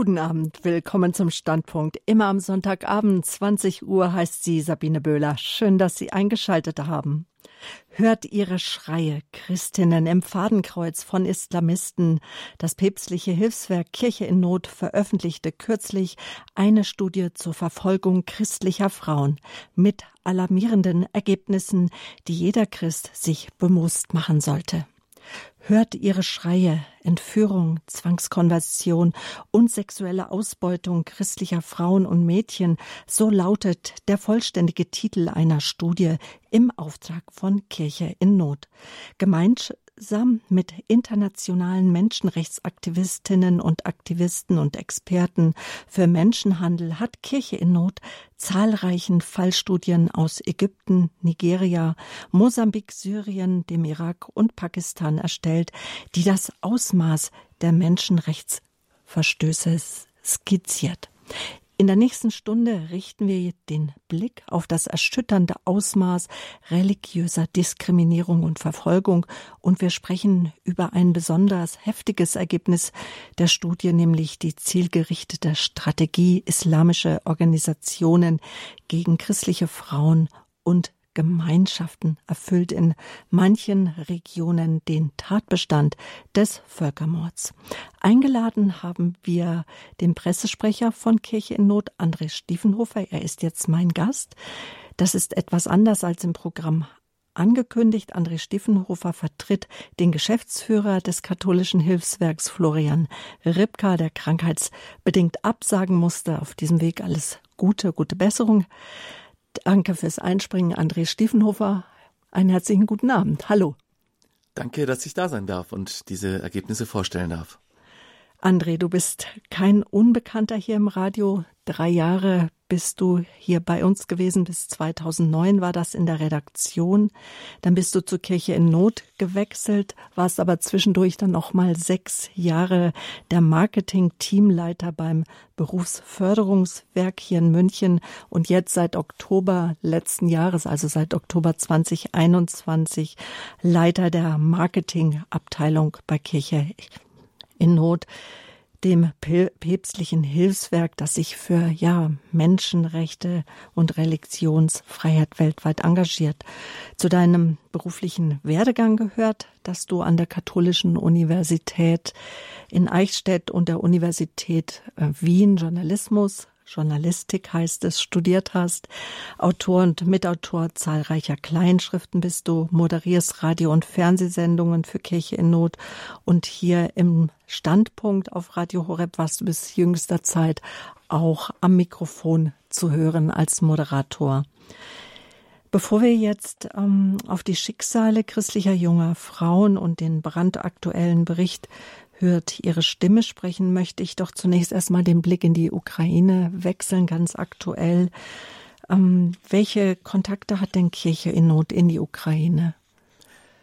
Guten Abend, willkommen zum Standpunkt. Immer am Sonntagabend, 20 Uhr, heißt sie Sabine Böhler. Schön, dass Sie eingeschaltet haben. Hört ihre Schreie, Christinnen im Fadenkreuz von Islamisten. Das päpstliche Hilfswerk Kirche in Not veröffentlichte kürzlich eine Studie zur Verfolgung christlicher Frauen mit alarmierenden Ergebnissen, die jeder Christ sich bewusst machen sollte. Hört ihre Schreie, Entführung, Zwangskonversion und sexuelle Ausbeutung christlicher Frauen und Mädchen, so lautet der vollständige Titel einer Studie im Auftrag von Kirche in Not. Gemeint gemeinsam mit internationalen Menschenrechtsaktivistinnen und Aktivisten und Experten für Menschenhandel hat Kirche in Not zahlreichen Fallstudien aus Ägypten, Nigeria, Mosambik, Syrien, dem Irak und Pakistan erstellt, die das Ausmaß der Menschenrechtsverstöße skizziert. In der nächsten Stunde richten wir den Blick auf das erschütternde Ausmaß religiöser Diskriminierung und Verfolgung. Und wir sprechen über ein besonders heftiges Ergebnis der Studie, nämlich die zielgerichtete Strategie islamischer Organisationen gegen christliche Frauen und Gemeinschaften erfüllt in manchen Regionen den Tatbestand des Völkermords. Eingeladen haben wir den Pressesprecher von Kirche in Not, André Stiefenhofer. Er ist jetzt mein Gast. Das ist etwas anders als im Programm angekündigt. André Stiefenhofer vertritt den Geschäftsführer des katholischen Hilfswerks Florian Ripka, der krankheitsbedingt absagen musste. Auf diesem Weg alles Gute, gute Besserung. Danke fürs Einspringen, André Stiefenhofer. Einen herzlichen guten Abend. Hallo. Danke, dass ich da sein darf und diese Ergebnisse vorstellen darf. André, du bist kein Unbekannter hier im Radio. Drei Jahre bist du hier bei uns gewesen. Bis 2009 war das in der Redaktion. Dann bist du zur Kirche in Not gewechselt, warst aber zwischendurch dann noch mal sechs Jahre der Marketing-Teamleiter beim Berufsförderungswerk hier in München und jetzt seit Oktober letzten Jahres, also seit Oktober 2021, Leiter der Marketingabteilung bei Kirche in Not, dem päpstlichen Hilfswerk, das sich für ja Menschenrechte und Religionsfreiheit weltweit engagiert. Zu deinem beruflichen Werdegang gehört, dass du an der Katholischen Universität in Eichstätt und der Universität äh, Wien Journalismus Journalistik heißt es, studiert hast, Autor und Mitautor zahlreicher Kleinschriften bist du, moderierst Radio- und Fernsehsendungen für Kirche in Not. Und hier im Standpunkt auf Radio Horeb warst du bis jüngster Zeit auch am Mikrofon zu hören als Moderator. Bevor wir jetzt ähm, auf die Schicksale christlicher junger Frauen und den brandaktuellen Bericht hört ihre Stimme sprechen, möchte ich doch zunächst erstmal den Blick in die Ukraine wechseln, ganz aktuell. Ähm, welche Kontakte hat denn Kirche in Not in die Ukraine?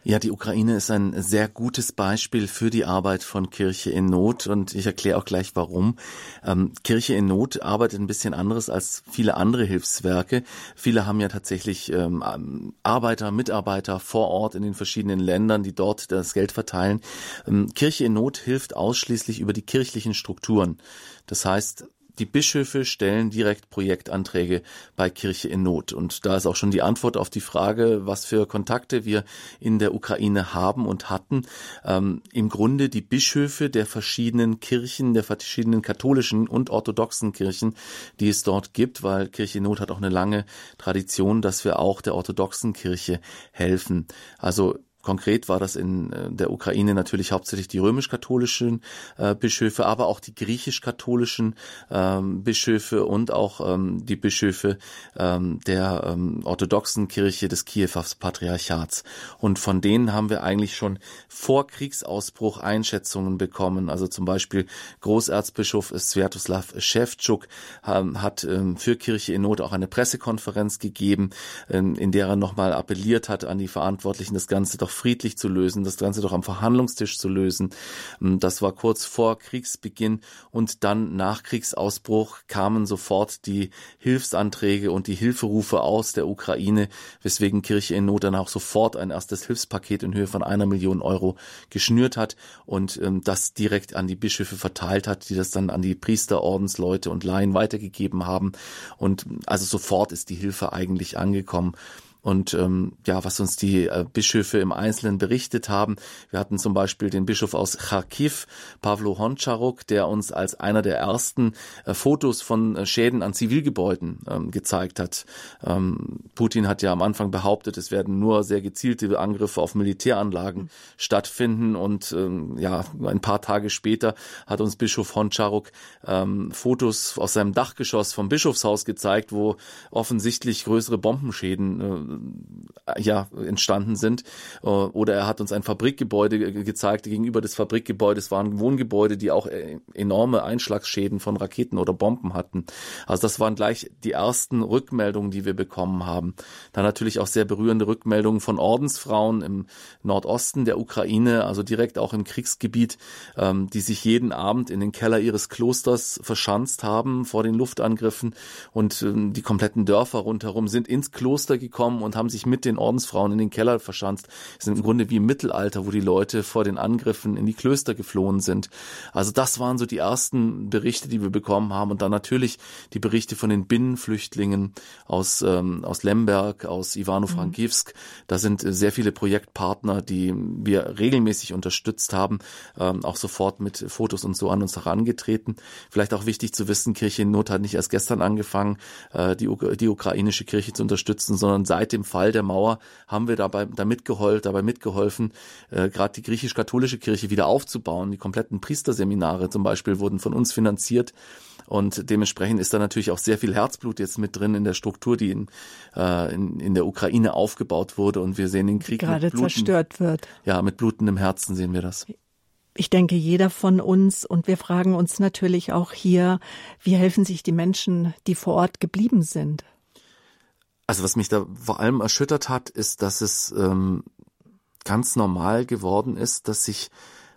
Ja, die Ukraine ist ein sehr gutes Beispiel für die Arbeit von Kirche in Not und ich erkläre auch gleich warum. Ähm, Kirche in Not arbeitet ein bisschen anderes als viele andere Hilfswerke. Viele haben ja tatsächlich ähm, Arbeiter, Mitarbeiter vor Ort in den verschiedenen Ländern, die dort das Geld verteilen. Ähm, Kirche in Not hilft ausschließlich über die kirchlichen Strukturen. Das heißt, die Bischöfe stellen direkt Projektanträge bei Kirche in Not. Und da ist auch schon die Antwort auf die Frage, was für Kontakte wir in der Ukraine haben und hatten. Ähm, Im Grunde die Bischöfe der verschiedenen Kirchen, der verschiedenen katholischen und orthodoxen Kirchen, die es dort gibt, weil Kirche in Not hat auch eine lange Tradition, dass wir auch der orthodoxen Kirche helfen. Also Konkret war das in äh, der Ukraine natürlich hauptsächlich die römisch-katholischen äh, Bischöfe, aber auch die griechisch-katholischen ähm, Bischöfe und auch ähm, die Bischöfe ähm, der ähm, orthodoxen Kirche des Kiewer Patriarchats. Und von denen haben wir eigentlich schon vor Kriegsausbruch Einschätzungen bekommen. Also zum Beispiel Großerzbischof Sviatoslav Schewtschuk ähm, hat ähm, für Kirche in Not auch eine Pressekonferenz gegeben, ähm, in der er nochmal appelliert hat an die Verantwortlichen, das Ganze doch friedlich zu lösen, das Ganze doch am Verhandlungstisch zu lösen. Ähm, das war kurz vor Kriegsbeginn und dann nach Kriegsausbruch kamen sofort die Hilfsanträge und die Hilferufe aus der Ukraine, weswegen Kirche in Not dann auch sofort ein erstes Hilfspaket in Höhe von einer Million Euro geschnürt hat und ähm, das direkt an die Bischöfe verteilt hat, die das dann an die Priester, Ordensleute und Laien weitergegeben haben. Und also sofort ist die Hilfe eigentlich angekommen und ähm, ja, was uns die äh, Bischöfe im Einzelnen berichtet haben. Wir hatten zum Beispiel den Bischof aus Kharkiv, Pavlo Honcharuk, der uns als einer der ersten äh, Fotos von äh, Schäden an Zivilgebäuden ähm, gezeigt hat. Ähm, Putin hat ja am Anfang behauptet, es werden nur sehr gezielte Angriffe auf Militäranlagen mhm. stattfinden und ähm, ja, ein paar Tage später hat uns Bischof Honcharuk ähm, Fotos aus seinem Dachgeschoss vom Bischofshaus gezeigt, wo offensichtlich größere Bombenschäden äh, ja entstanden sind. Äh, oder er hat uns ein Fabrikgebäude gezeigt. Gegenüber des Fabrikgebäudes waren Wohngebäude, die auch äh, enorme Einschlagsschäden von Raketen oder Bomben hatten. Also das waren gleich die ersten Rückmeldungen, die wir bekommen haben. Dann natürlich auch sehr berührende Rückmeldungen von Ordensfrauen im Nordosten der Ukraine, also direkt auch im Kriegsgebiet, ähm, die sich jeden Abend in den Keller ihres Klosters verschanzt haben vor den Luftangriffen und ähm, die kompletten Dörfer rundherum sind ins Kloster gekommen und haben sich mit den Ordensfrauen in den Keller verschanzt. Es sind im Grunde wie im Mittelalter, wo die Leute vor den Angriffen in die Klöster geflohen sind. Also das waren so die ersten Berichte, die wir bekommen haben. Und dann natürlich die Berichte von den Binnenflüchtlingen aus, ähm, aus Lemberg, aus Ivano-Frankivsk. Mhm. Da sind sehr viele Projektpartner, die wir regelmäßig unterstützt haben, ähm, auch sofort mit Fotos und so an uns herangetreten. Vielleicht auch wichtig zu wissen, Kirche in Not hat nicht erst gestern angefangen, äh, die, die ukrainische Kirche zu unterstützen, sondern seit dem Fall der Mauer haben wir dabei da mitgeholfen, dabei mitgeholfen, äh, gerade die griechisch-katholische Kirche wieder aufzubauen. Die kompletten Priesterseminare zum Beispiel wurden von uns finanziert. Und dementsprechend ist da natürlich auch sehr viel Herzblut jetzt mit drin in der Struktur, die in, äh, in, in der Ukraine aufgebaut wurde. Und wir sehen den Krieg gerade mit Bluten, zerstört wird. Ja, mit blutendem Herzen sehen wir das. Ich denke, jeder von uns und wir fragen uns natürlich auch hier, wie helfen sich die Menschen, die vor Ort geblieben sind? Also was mich da vor allem erschüttert hat, ist, dass es ähm, ganz normal geworden ist, dass sich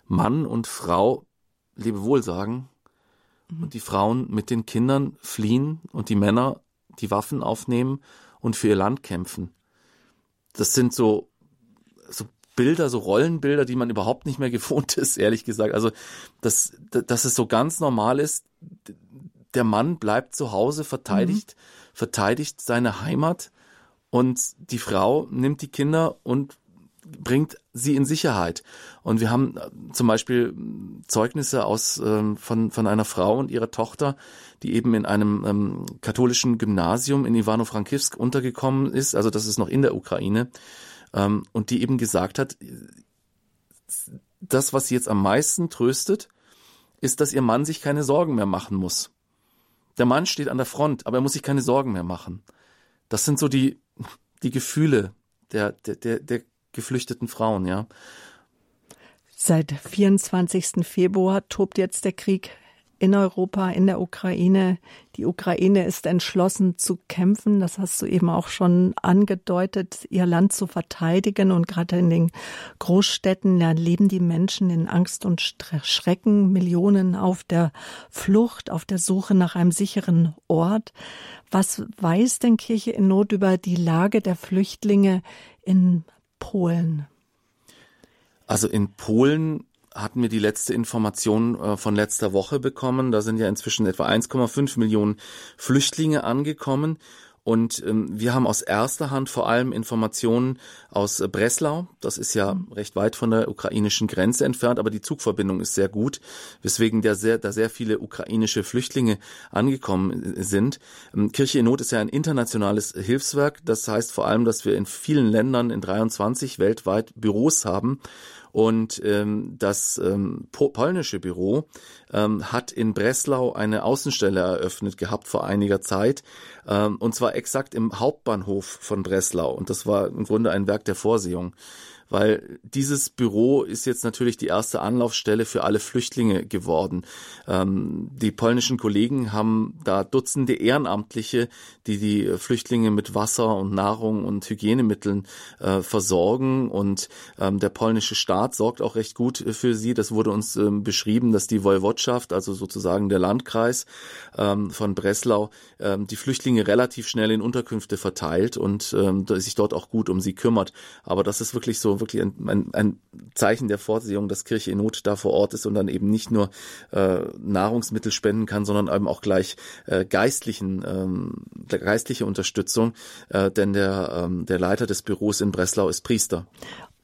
Mann und Frau Lebewohl sagen mhm. und die Frauen mit den Kindern fliehen und die Männer die Waffen aufnehmen und für ihr Land kämpfen. Das sind so, so Bilder, so Rollenbilder, die man überhaupt nicht mehr gewohnt ist, ehrlich gesagt. Also, dass, dass es so ganz normal ist, der Mann bleibt zu Hause, verteidigt mhm verteidigt seine Heimat und die Frau nimmt die Kinder und bringt sie in Sicherheit. Und wir haben äh, zum Beispiel Zeugnisse aus ähm, von von einer Frau und ihrer Tochter, die eben in einem ähm, katholischen Gymnasium in Ivano-Frankivsk untergekommen ist. Also das ist noch in der Ukraine ähm, und die eben gesagt hat, das, was sie jetzt am meisten tröstet, ist, dass ihr Mann sich keine Sorgen mehr machen muss. Der Mann steht an der Front, aber er muss sich keine Sorgen mehr machen. Das sind so die, die Gefühle der, der, der, der geflüchteten Frauen, ja. Seit 24. Februar tobt jetzt der Krieg in Europa, in der Ukraine. Die Ukraine ist entschlossen zu kämpfen. Das hast du eben auch schon angedeutet, ihr Land zu verteidigen. Und gerade in den Großstädten leben die Menschen in Angst und Schrecken. Millionen auf der Flucht, auf der Suche nach einem sicheren Ort. Was weiß denn Kirche in Not über die Lage der Flüchtlinge in Polen? Also in Polen hatten wir die letzte Information äh, von letzter Woche bekommen. Da sind ja inzwischen etwa 1,5 Millionen Flüchtlinge angekommen. Und ähm, wir haben aus erster Hand vor allem Informationen aus äh, Breslau. Das ist ja recht weit von der ukrainischen Grenze entfernt, aber die Zugverbindung ist sehr gut, weswegen da sehr, da sehr viele ukrainische Flüchtlinge angekommen äh, sind. Ähm, Kirche in Not ist ja ein internationales Hilfswerk. Das heißt vor allem, dass wir in vielen Ländern, in 23 weltweit Büros haben und ähm, das ähm, polnische Büro ähm, hat in Breslau eine Außenstelle eröffnet gehabt vor einiger Zeit. Ähm, und zwar exakt im Hauptbahnhof von Breslau. Und das war im Grunde ein Werk der Vorsehung weil dieses Büro ist jetzt natürlich die erste Anlaufstelle für alle Flüchtlinge geworden. Ähm, die polnischen Kollegen haben da Dutzende Ehrenamtliche, die die Flüchtlinge mit Wasser und Nahrung und Hygienemitteln äh, versorgen und ähm, der polnische Staat sorgt auch recht gut für sie. Das wurde uns ähm, beschrieben, dass die Woiwodschaft, also sozusagen der Landkreis ähm, von Breslau, ähm, die Flüchtlinge relativ schnell in Unterkünfte verteilt und ähm, sich dort auch gut um sie kümmert. Aber das ist wirklich so wirklich ein, ein, ein Zeichen der Vorsehung, dass Kirche in Not da vor Ort ist und dann eben nicht nur äh, Nahrungsmittel spenden kann, sondern eben auch gleich äh, geistlichen ähm, geistliche Unterstützung, äh, denn der ähm, der Leiter des Büros in Breslau ist Priester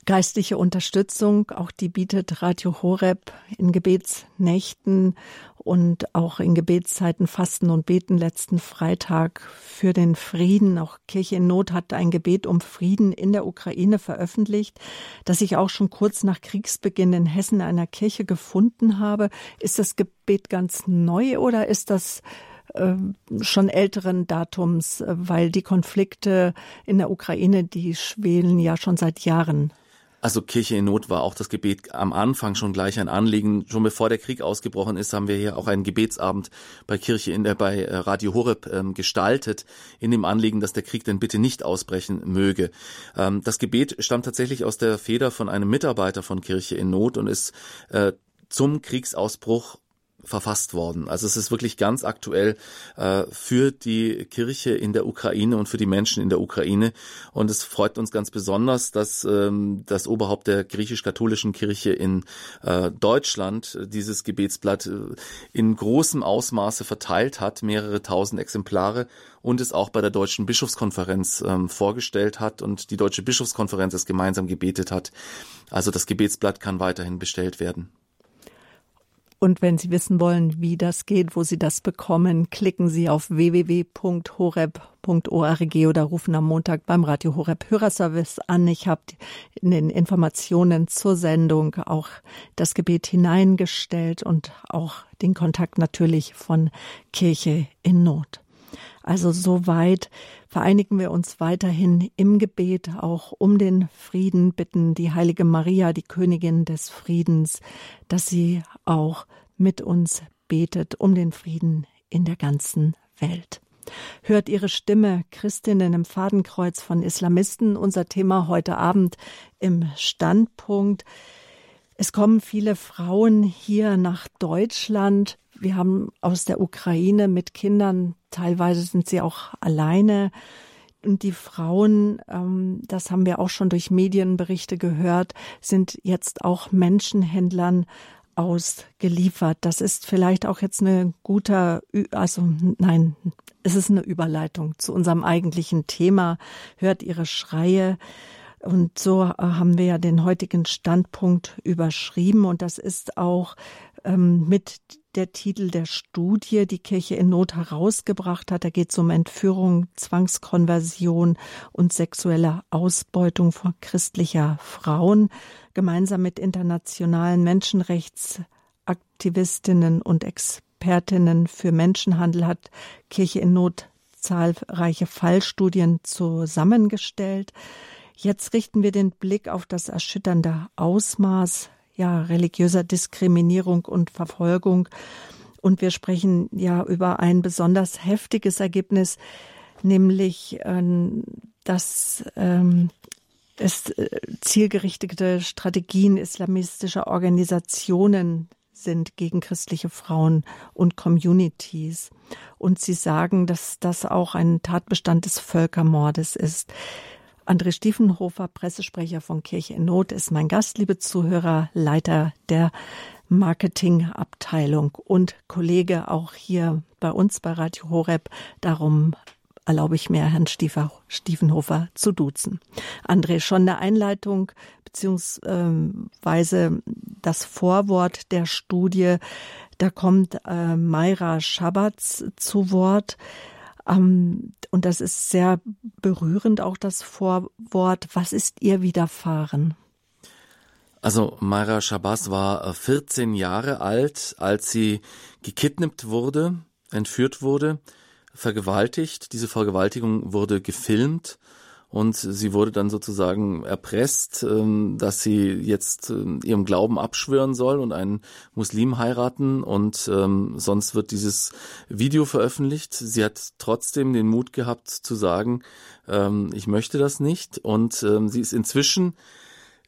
geistliche Unterstützung. Auch die bietet Radio Horeb in Gebetsnächten und auch in Gebetszeiten Fasten und Beten letzten Freitag für den Frieden. Auch Kirche in Not hat ein Gebet um Frieden in der Ukraine veröffentlicht, das ich auch schon kurz nach Kriegsbeginn in Hessen einer Kirche gefunden habe. Ist das Gebet ganz neu oder ist das äh, schon älteren Datums, äh, weil die Konflikte in der Ukraine, die schwelen ja schon seit Jahren. Also Kirche in Not war auch das Gebet am Anfang schon gleich ein Anliegen. Schon bevor der Krieg ausgebrochen ist, haben wir hier auch einen Gebetsabend bei Kirche in der bei äh, Radio Horeb ähm, gestaltet, in dem Anliegen, dass der Krieg denn bitte nicht ausbrechen möge. Ähm, das Gebet stammt tatsächlich aus der Feder von einem Mitarbeiter von Kirche in Not und ist äh, zum Kriegsausbruch verfasst worden. Also es ist wirklich ganz aktuell äh, für die Kirche in der Ukraine und für die Menschen in der Ukraine. Und es freut uns ganz besonders, dass ähm, das Oberhaupt der griechisch-katholischen Kirche in äh, Deutschland dieses Gebetsblatt äh, in großem Ausmaße verteilt hat, mehrere tausend Exemplare und es auch bei der Deutschen Bischofskonferenz ähm, vorgestellt hat und die Deutsche Bischofskonferenz es gemeinsam gebetet hat. Also das Gebetsblatt kann weiterhin bestellt werden. Und wenn Sie wissen wollen, wie das geht, wo Sie das bekommen, klicken Sie auf www.horeb.org oder rufen am Montag beim Radio Horeb Hörerservice an. Ich habe in den Informationen zur Sendung auch das Gebet hineingestellt und auch den Kontakt natürlich von Kirche in Not. Also soweit vereinigen wir uns weiterhin im Gebet auch um den Frieden, bitten die heilige Maria, die Königin des Friedens, dass sie auch mit uns betet um den Frieden in der ganzen Welt. Hört ihre Stimme, Christinnen im Fadenkreuz von Islamisten, unser Thema heute Abend im Standpunkt. Es kommen viele Frauen hier nach Deutschland. Wir haben aus der Ukraine mit Kindern teilweise sind sie auch alleine. Und die Frauen, ähm, das haben wir auch schon durch Medienberichte gehört, sind jetzt auch Menschenhändlern ausgeliefert. Das ist vielleicht auch jetzt eine guter, also nein, es ist eine Überleitung zu unserem eigentlichen Thema. Hört ihre Schreie. Und so äh, haben wir ja den heutigen Standpunkt überschrieben. Und das ist auch ähm, mit der Titel der Studie, die Kirche in Not herausgebracht hat. Da geht es um Entführung, Zwangskonversion und sexuelle Ausbeutung von christlicher Frauen. Gemeinsam mit internationalen Menschenrechtsaktivistinnen und Expertinnen für Menschenhandel hat Kirche in Not zahlreiche Fallstudien zusammengestellt. Jetzt richten wir den Blick auf das erschütternde Ausmaß ja, religiöser Diskriminierung und Verfolgung. Und wir sprechen ja über ein besonders heftiges Ergebnis, nämlich, ähm, dass ähm, es äh, zielgerichtete Strategien islamistischer Organisationen sind gegen christliche Frauen und Communities. Und sie sagen, dass das auch ein Tatbestand des Völkermordes ist. André Stiefenhofer, Pressesprecher von Kirche in Not, ist mein Gast, liebe Zuhörer, Leiter der Marketingabteilung und Kollege auch hier bei uns bei Radio Horeb. Darum erlaube ich mir, Herrn Stiefenhofer zu duzen. André, schon eine Einleitung beziehungsweise das Vorwort der Studie, da kommt äh, Mayra Schabbatz zu Wort. Ähm, und das ist sehr berührend, auch das Vorwort. Was ist ihr widerfahren? Also Mara Shabazz war 14 äh, Jahre alt, als sie gekidnappt wurde, entführt wurde, vergewaltigt. Diese Vergewaltigung wurde gefilmt und sie wurde dann sozusagen erpresst, ähm, dass sie jetzt ähm, ihrem Glauben abschwören soll und einen Muslim heiraten und ähm, sonst wird dieses Video veröffentlicht. Sie hat trotzdem den Mut gehabt zu sagen, ich möchte das nicht und sie ist inzwischen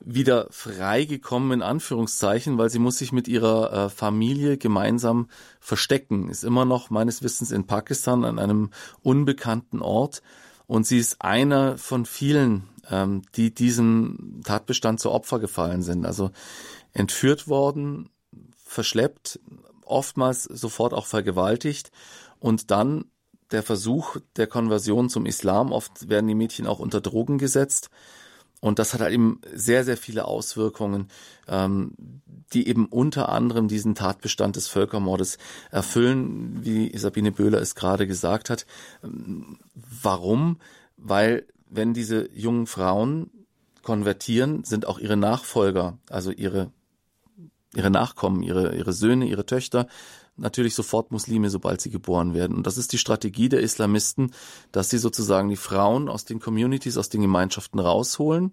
wieder freigekommen in Anführungszeichen, weil sie muss sich mit ihrer äh, Familie gemeinsam verstecken. Ist immer noch meines Wissens in Pakistan an einem unbekannten Ort und sie ist einer von vielen, ähm, die diesem Tatbestand zu Opfer gefallen sind. Also entführt worden, verschleppt, oftmals sofort auch vergewaltigt und dann der Versuch der Konversion zum Islam. Oft werden die Mädchen auch unter Drogen gesetzt und das hat halt eben sehr, sehr viele Auswirkungen, ähm, die eben unter anderem diesen Tatbestand des Völkermordes erfüllen, wie Sabine Böhler es gerade gesagt hat. Ähm, warum? Weil wenn diese jungen Frauen konvertieren, sind auch ihre Nachfolger, also ihre ihre Nachkommen, ihre, ihre Söhne, ihre Töchter natürlich sofort Muslime, sobald sie geboren werden. Und das ist die Strategie der Islamisten, dass sie sozusagen die Frauen aus den Communities, aus den Gemeinschaften rausholen,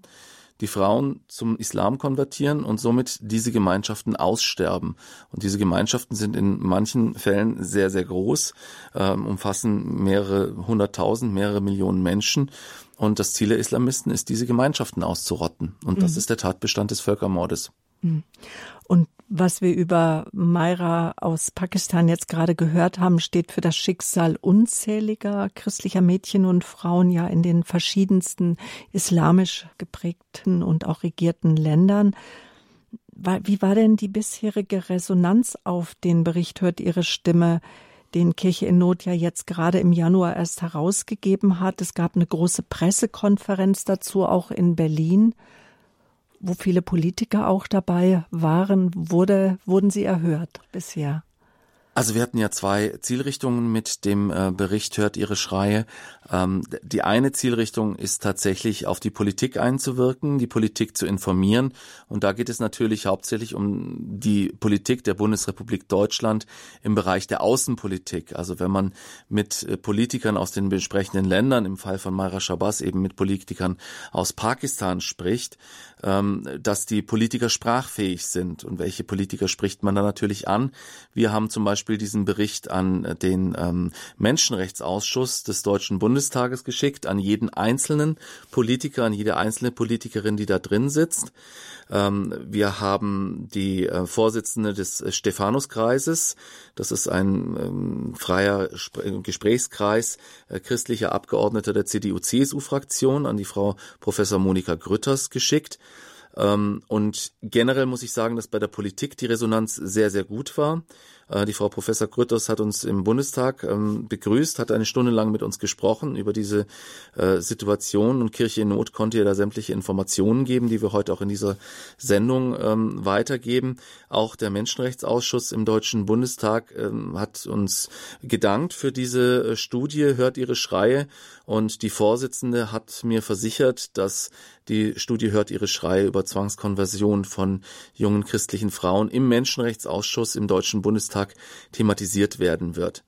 die Frauen zum Islam konvertieren und somit diese Gemeinschaften aussterben. Und diese Gemeinschaften sind in manchen Fällen sehr, sehr groß, äh, umfassen mehrere hunderttausend, mehrere Millionen Menschen. Und das Ziel der Islamisten ist, diese Gemeinschaften auszurotten. Und das mhm. ist der Tatbestand des Völkermordes. Mhm. Und was wir über Maira aus Pakistan jetzt gerade gehört haben, steht für das Schicksal unzähliger christlicher Mädchen und Frauen ja in den verschiedensten islamisch geprägten und auch regierten Ländern. Wie war denn die bisherige Resonanz auf den Bericht Hört Ihre Stimme, den Kirche in Not ja jetzt gerade im Januar erst herausgegeben hat? Es gab eine große Pressekonferenz dazu, auch in Berlin wo viele Politiker auch dabei waren, wurde, wurden sie erhört bisher? Also wir hatten ja zwei Zielrichtungen mit dem äh, Bericht Hört Ihre Schreie. Ähm, die eine Zielrichtung ist tatsächlich auf die Politik einzuwirken, die Politik zu informieren. Und da geht es natürlich hauptsächlich um die Politik der Bundesrepublik Deutschland im Bereich der Außenpolitik. Also wenn man mit äh, Politikern aus den besprechenden Ländern, im Fall von Mayra Shabazz eben mit Politikern aus Pakistan spricht, ähm, dass die Politiker sprachfähig sind. Und welche Politiker spricht man da natürlich an? Wir haben zum Beispiel diesen Bericht an den ähm, Menschenrechtsausschuss des Deutschen Bundestages geschickt, an jeden einzelnen Politiker, an jede einzelne Politikerin, die da drin sitzt. Ähm, wir haben die äh, Vorsitzende des Stephanuskreises. Das ist ein ähm, freier Gesprächskreis äh, christlicher Abgeordneter der CDU-CSU-Fraktion an die Frau Professor Monika Grütters geschickt. Ähm, und generell muss ich sagen, dass bei der Politik die Resonanz sehr, sehr gut war. Äh, die Frau Professor Grütters hat uns im Bundestag ähm, begrüßt, hat eine Stunde lang mit uns gesprochen über diese äh, Situation. Und Kirche in Not konnte ihr da sämtliche Informationen geben, die wir heute auch in dieser Sendung ähm, weitergeben. Auch der Menschenrechtsausschuss im Deutschen Bundestag ähm, hat uns gedankt für diese äh, Studie, hört ihre Schreie. Und die Vorsitzende hat mir versichert, dass die Studie hört ihre Schreie über Zwangskonversion von jungen christlichen Frauen im Menschenrechtsausschuss im Deutschen Bundestag Bundestag thematisiert werden wird.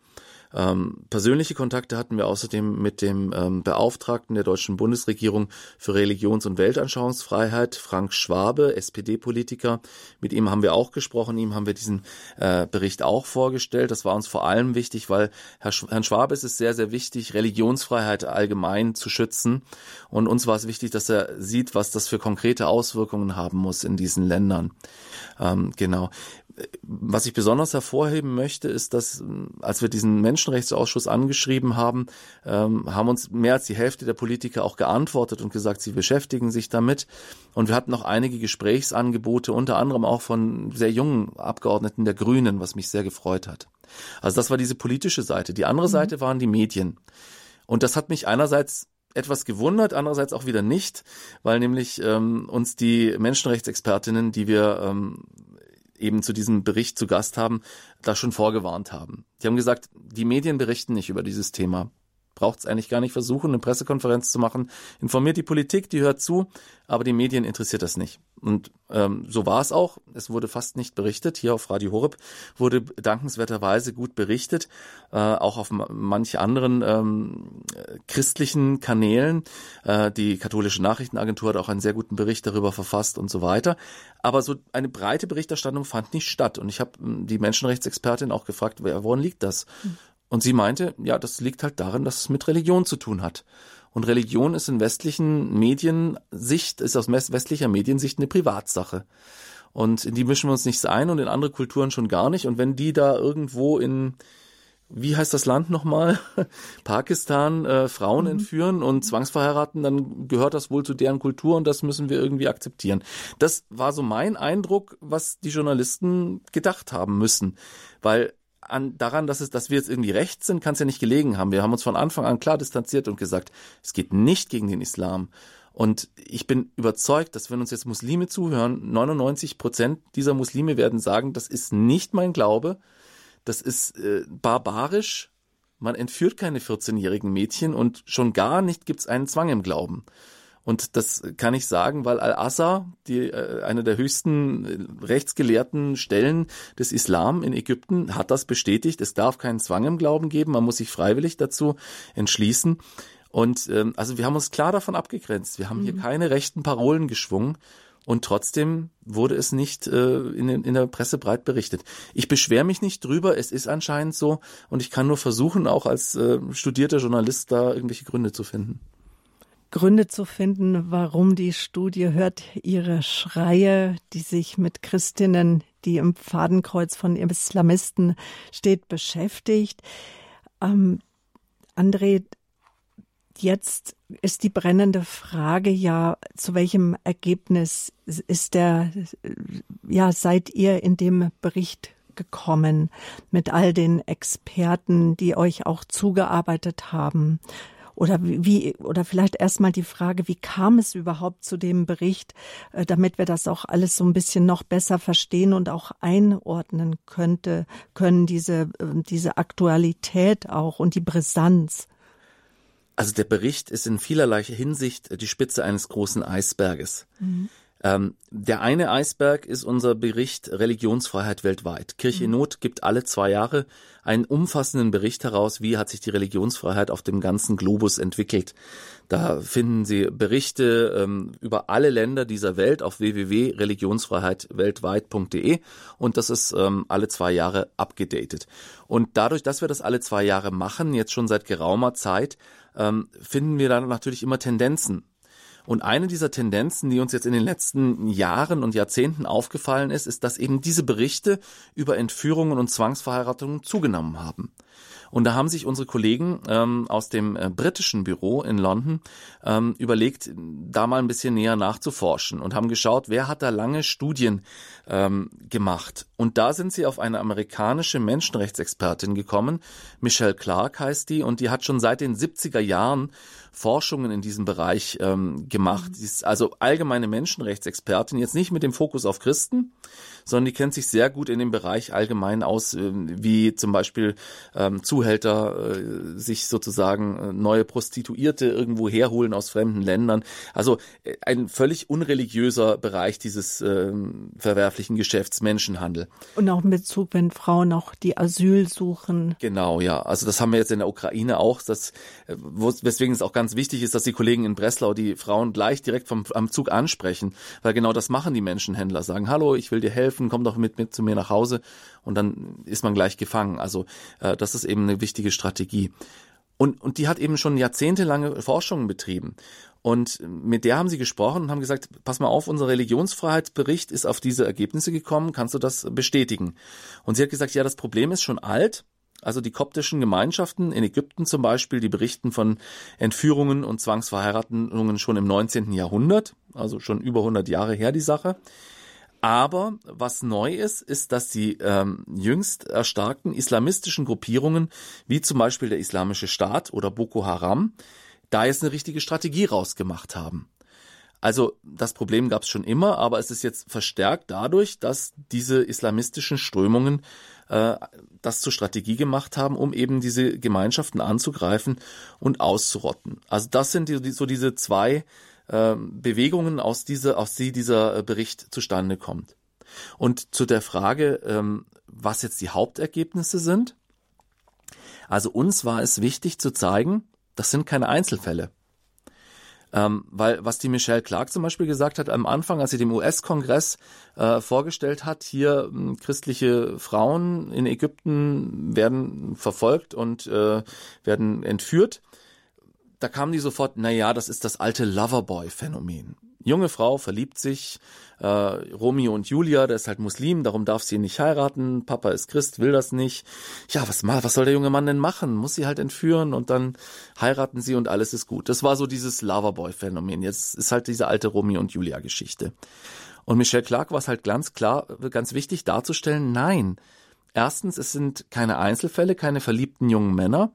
Ähm, persönliche Kontakte hatten wir außerdem mit dem ähm, Beauftragten der deutschen Bundesregierung für Religions- und Weltanschauungsfreiheit, Frank Schwabe, SPD-Politiker. Mit ihm haben wir auch gesprochen, ihm haben wir diesen äh, Bericht auch vorgestellt. Das war uns vor allem wichtig, weil Herr Sch Herrn Schwabe ist es sehr, sehr wichtig, Religionsfreiheit allgemein zu schützen. Und uns war es wichtig, dass er sieht, was das für konkrete Auswirkungen haben muss in diesen Ländern. Ähm, genau was ich besonders hervorheben möchte, ist, dass als wir diesen Menschenrechtsausschuss angeschrieben haben, ähm, haben uns mehr als die Hälfte der Politiker auch geantwortet und gesagt, sie beschäftigen sich damit. Und wir hatten noch einige Gesprächsangebote, unter anderem auch von sehr jungen Abgeordneten der Grünen, was mich sehr gefreut hat. Also das war diese politische Seite. Die andere mhm. Seite waren die Medien. Und das hat mich einerseits etwas gewundert, andererseits auch wieder nicht, weil nämlich ähm, uns die Menschenrechtsexpertinnen, die wir ähm, eben zu diesem Bericht zu Gast haben, da schon vorgewarnt haben. Die haben gesagt, die Medien berichten nicht über dieses Thema. Braucht es eigentlich gar nicht versuchen, eine Pressekonferenz zu machen. Informiert die Politik, die hört zu, aber die Medien interessiert das nicht. Und ähm, so war es auch. Es wurde fast nicht berichtet. Hier auf Radio Horeb wurde dankenswerterweise gut berichtet, äh, auch auf manche anderen ähm, christlichen Kanälen. Äh, die katholische Nachrichtenagentur hat auch einen sehr guten Bericht darüber verfasst und so weiter. Aber so eine breite Berichterstattung fand nicht statt. Und ich habe hm, die Menschenrechtsexpertin auch gefragt, woran liegt das? Hm. Und sie meinte, ja, das liegt halt darin, dass es mit Religion zu tun hat. Und Religion ist in westlichen Mediensicht, ist aus westlicher Mediensicht eine Privatsache. Und in die mischen wir uns nicht ein und in andere Kulturen schon gar nicht. Und wenn die da irgendwo in, wie heißt das Land nochmal? Pakistan äh, Frauen mhm. entführen und zwangsverheiraten, dann gehört das wohl zu deren Kultur und das müssen wir irgendwie akzeptieren. Das war so mein Eindruck, was die Journalisten gedacht haben müssen. Weil an, daran, dass, es, dass wir jetzt irgendwie rechts sind, kann es ja nicht gelegen haben. Wir haben uns von Anfang an klar distanziert und gesagt, es geht nicht gegen den Islam. Und ich bin überzeugt, dass wenn uns jetzt Muslime zuhören, 99 Prozent dieser Muslime werden sagen, das ist nicht mein Glaube, das ist äh, barbarisch, man entführt keine 14-jährigen Mädchen und schon gar nicht gibt es einen Zwang im Glauben. Und das kann ich sagen, weil Al-Azhar, die äh, eine der höchsten äh, rechtsgelehrten Stellen des Islam in Ägypten, hat das bestätigt. Es darf keinen Zwang im Glauben geben, man muss sich freiwillig dazu entschließen. Und ähm, also wir haben uns klar davon abgegrenzt. Wir haben mhm. hier keine rechten Parolen geschwungen. Und trotzdem wurde es nicht äh, in, in der Presse breit berichtet. Ich beschwere mich nicht drüber, es ist anscheinend so und ich kann nur versuchen, auch als äh, studierter Journalist da irgendwelche Gründe zu finden. Gründe zu finden, warum die Studie hört ihre Schreie, die sich mit Christinnen, die im Fadenkreuz von Islamisten steht, beschäftigt. Ähm, André, jetzt ist die brennende Frage ja, zu welchem Ergebnis ist der, ja, seid ihr in dem Bericht gekommen mit all den Experten, die euch auch zugearbeitet haben? Oder wie, oder vielleicht erstmal die Frage, wie kam es überhaupt zu dem Bericht, äh, damit wir das auch alles so ein bisschen noch besser verstehen und auch einordnen könnte, können diese, äh, diese Aktualität auch und die Brisanz. Also der Bericht ist in vielerlei Hinsicht die Spitze eines großen Eisberges. Mhm. Ähm, der eine Eisberg ist unser Bericht Religionsfreiheit weltweit. Kirche in mhm. Not gibt alle zwei Jahre einen umfassenden Bericht heraus, wie hat sich die Religionsfreiheit auf dem ganzen Globus entwickelt. Da finden Sie Berichte ähm, über alle Länder dieser Welt auf www.religionsfreiheitweltweit.de und das ist ähm, alle zwei Jahre abgedatet. Und dadurch, dass wir das alle zwei Jahre machen, jetzt schon seit geraumer Zeit, ähm, finden wir dann natürlich immer Tendenzen. Und eine dieser Tendenzen, die uns jetzt in den letzten Jahren und Jahrzehnten aufgefallen ist, ist, dass eben diese Berichte über Entführungen und Zwangsverheiratungen zugenommen haben. Und da haben sich unsere Kollegen ähm, aus dem äh, britischen Büro in London ähm, überlegt, da mal ein bisschen näher nachzuforschen und haben geschaut, wer hat da lange Studien ähm, gemacht. Und da sind sie auf eine amerikanische Menschenrechtsexpertin gekommen, Michelle Clark heißt die, und die hat schon seit den 70er Jahren Forschungen in diesem Bereich ähm, gemacht. Sie ist also allgemeine Menschenrechtsexpertin, jetzt nicht mit dem Fokus auf Christen, sondern die kennt sich sehr gut in dem Bereich allgemein aus, äh, wie zum Beispiel ähm, Zuhälter äh, sich sozusagen äh, neue Prostituierte irgendwo herholen aus fremden Ländern. Also äh, ein völlig unreligiöser Bereich dieses äh, verwerflichen Geschäfts Menschenhandel. Und auch in Bezug, wenn Frauen auch die Asyl suchen. Genau, ja. Also das haben wir jetzt in der Ukraine auch, das, äh, weswegen es auch ganz wichtig ist, dass die Kollegen in Breslau die Frauen gleich direkt vom, am Zug ansprechen, weil genau das machen die Menschenhändler, sagen, hallo, ich will dir helfen helfen, komm doch mit, mit zu mir nach Hause und dann ist man gleich gefangen. Also äh, das ist eben eine wichtige Strategie. Und, und die hat eben schon jahrzehntelange Forschungen betrieben. Und mit der haben sie gesprochen und haben gesagt, pass mal auf, unser Religionsfreiheitsbericht ist auf diese Ergebnisse gekommen, kannst du das bestätigen? Und sie hat gesagt, ja, das Problem ist schon alt. Also die koptischen Gemeinschaften in Ägypten zum Beispiel, die berichten von Entführungen und Zwangsverheiratungen schon im 19. Jahrhundert, also schon über 100 Jahre her die Sache. Aber was neu ist, ist, dass die ähm, jüngst erstarkten islamistischen Gruppierungen, wie zum Beispiel der Islamische Staat oder Boko Haram, da jetzt eine richtige Strategie rausgemacht haben. Also das Problem gab es schon immer, aber es ist jetzt verstärkt dadurch, dass diese islamistischen Strömungen äh, das zur Strategie gemacht haben, um eben diese Gemeinschaften anzugreifen und auszurotten. Also das sind die, so diese zwei äh, Bewegungen aus dieser, aus die dieser äh, Bericht zustande kommt. Und zu der Frage, ähm, was jetzt die Hauptergebnisse sind. Also uns war es wichtig zu zeigen, das sind keine Einzelfälle. Ähm, weil was die Michelle Clark zum Beispiel gesagt hat am Anfang, als sie dem US-Kongress äh, vorgestellt hat, hier äh, christliche Frauen in Ägypten werden verfolgt und äh, werden entführt, da kamen die sofort, na ja, das ist das alte Loverboy-Phänomen. Junge Frau verliebt sich, äh, Romeo und Julia, der ist halt Muslim, darum darf sie ihn nicht heiraten, Papa ist Christ, will das nicht. Ja, was, was soll der junge Mann denn machen? Muss sie halt entführen und dann heiraten sie und alles ist gut. Das war so dieses Loverboy-Phänomen. Jetzt ist halt diese alte Romeo und Julia-Geschichte. Und Michelle Clark war es halt ganz klar, ganz wichtig darzustellen, nein. Erstens, es sind keine Einzelfälle, keine verliebten jungen Männer,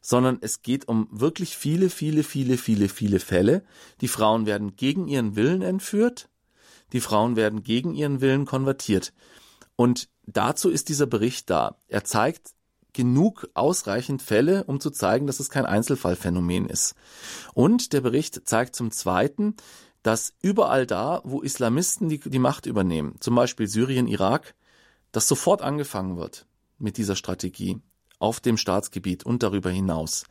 sondern es geht um wirklich viele, viele, viele, viele, viele Fälle. Die Frauen werden gegen ihren Willen entführt, die Frauen werden gegen ihren Willen konvertiert. Und dazu ist dieser Bericht da. Er zeigt genug ausreichend Fälle, um zu zeigen, dass es kein Einzelfallphänomen ist. Und der Bericht zeigt zum Zweiten, dass überall da, wo Islamisten die, die Macht übernehmen, zum Beispiel Syrien, Irak, dass sofort angefangen wird mit dieser Strategie auf dem Staatsgebiet und darüber hinaus.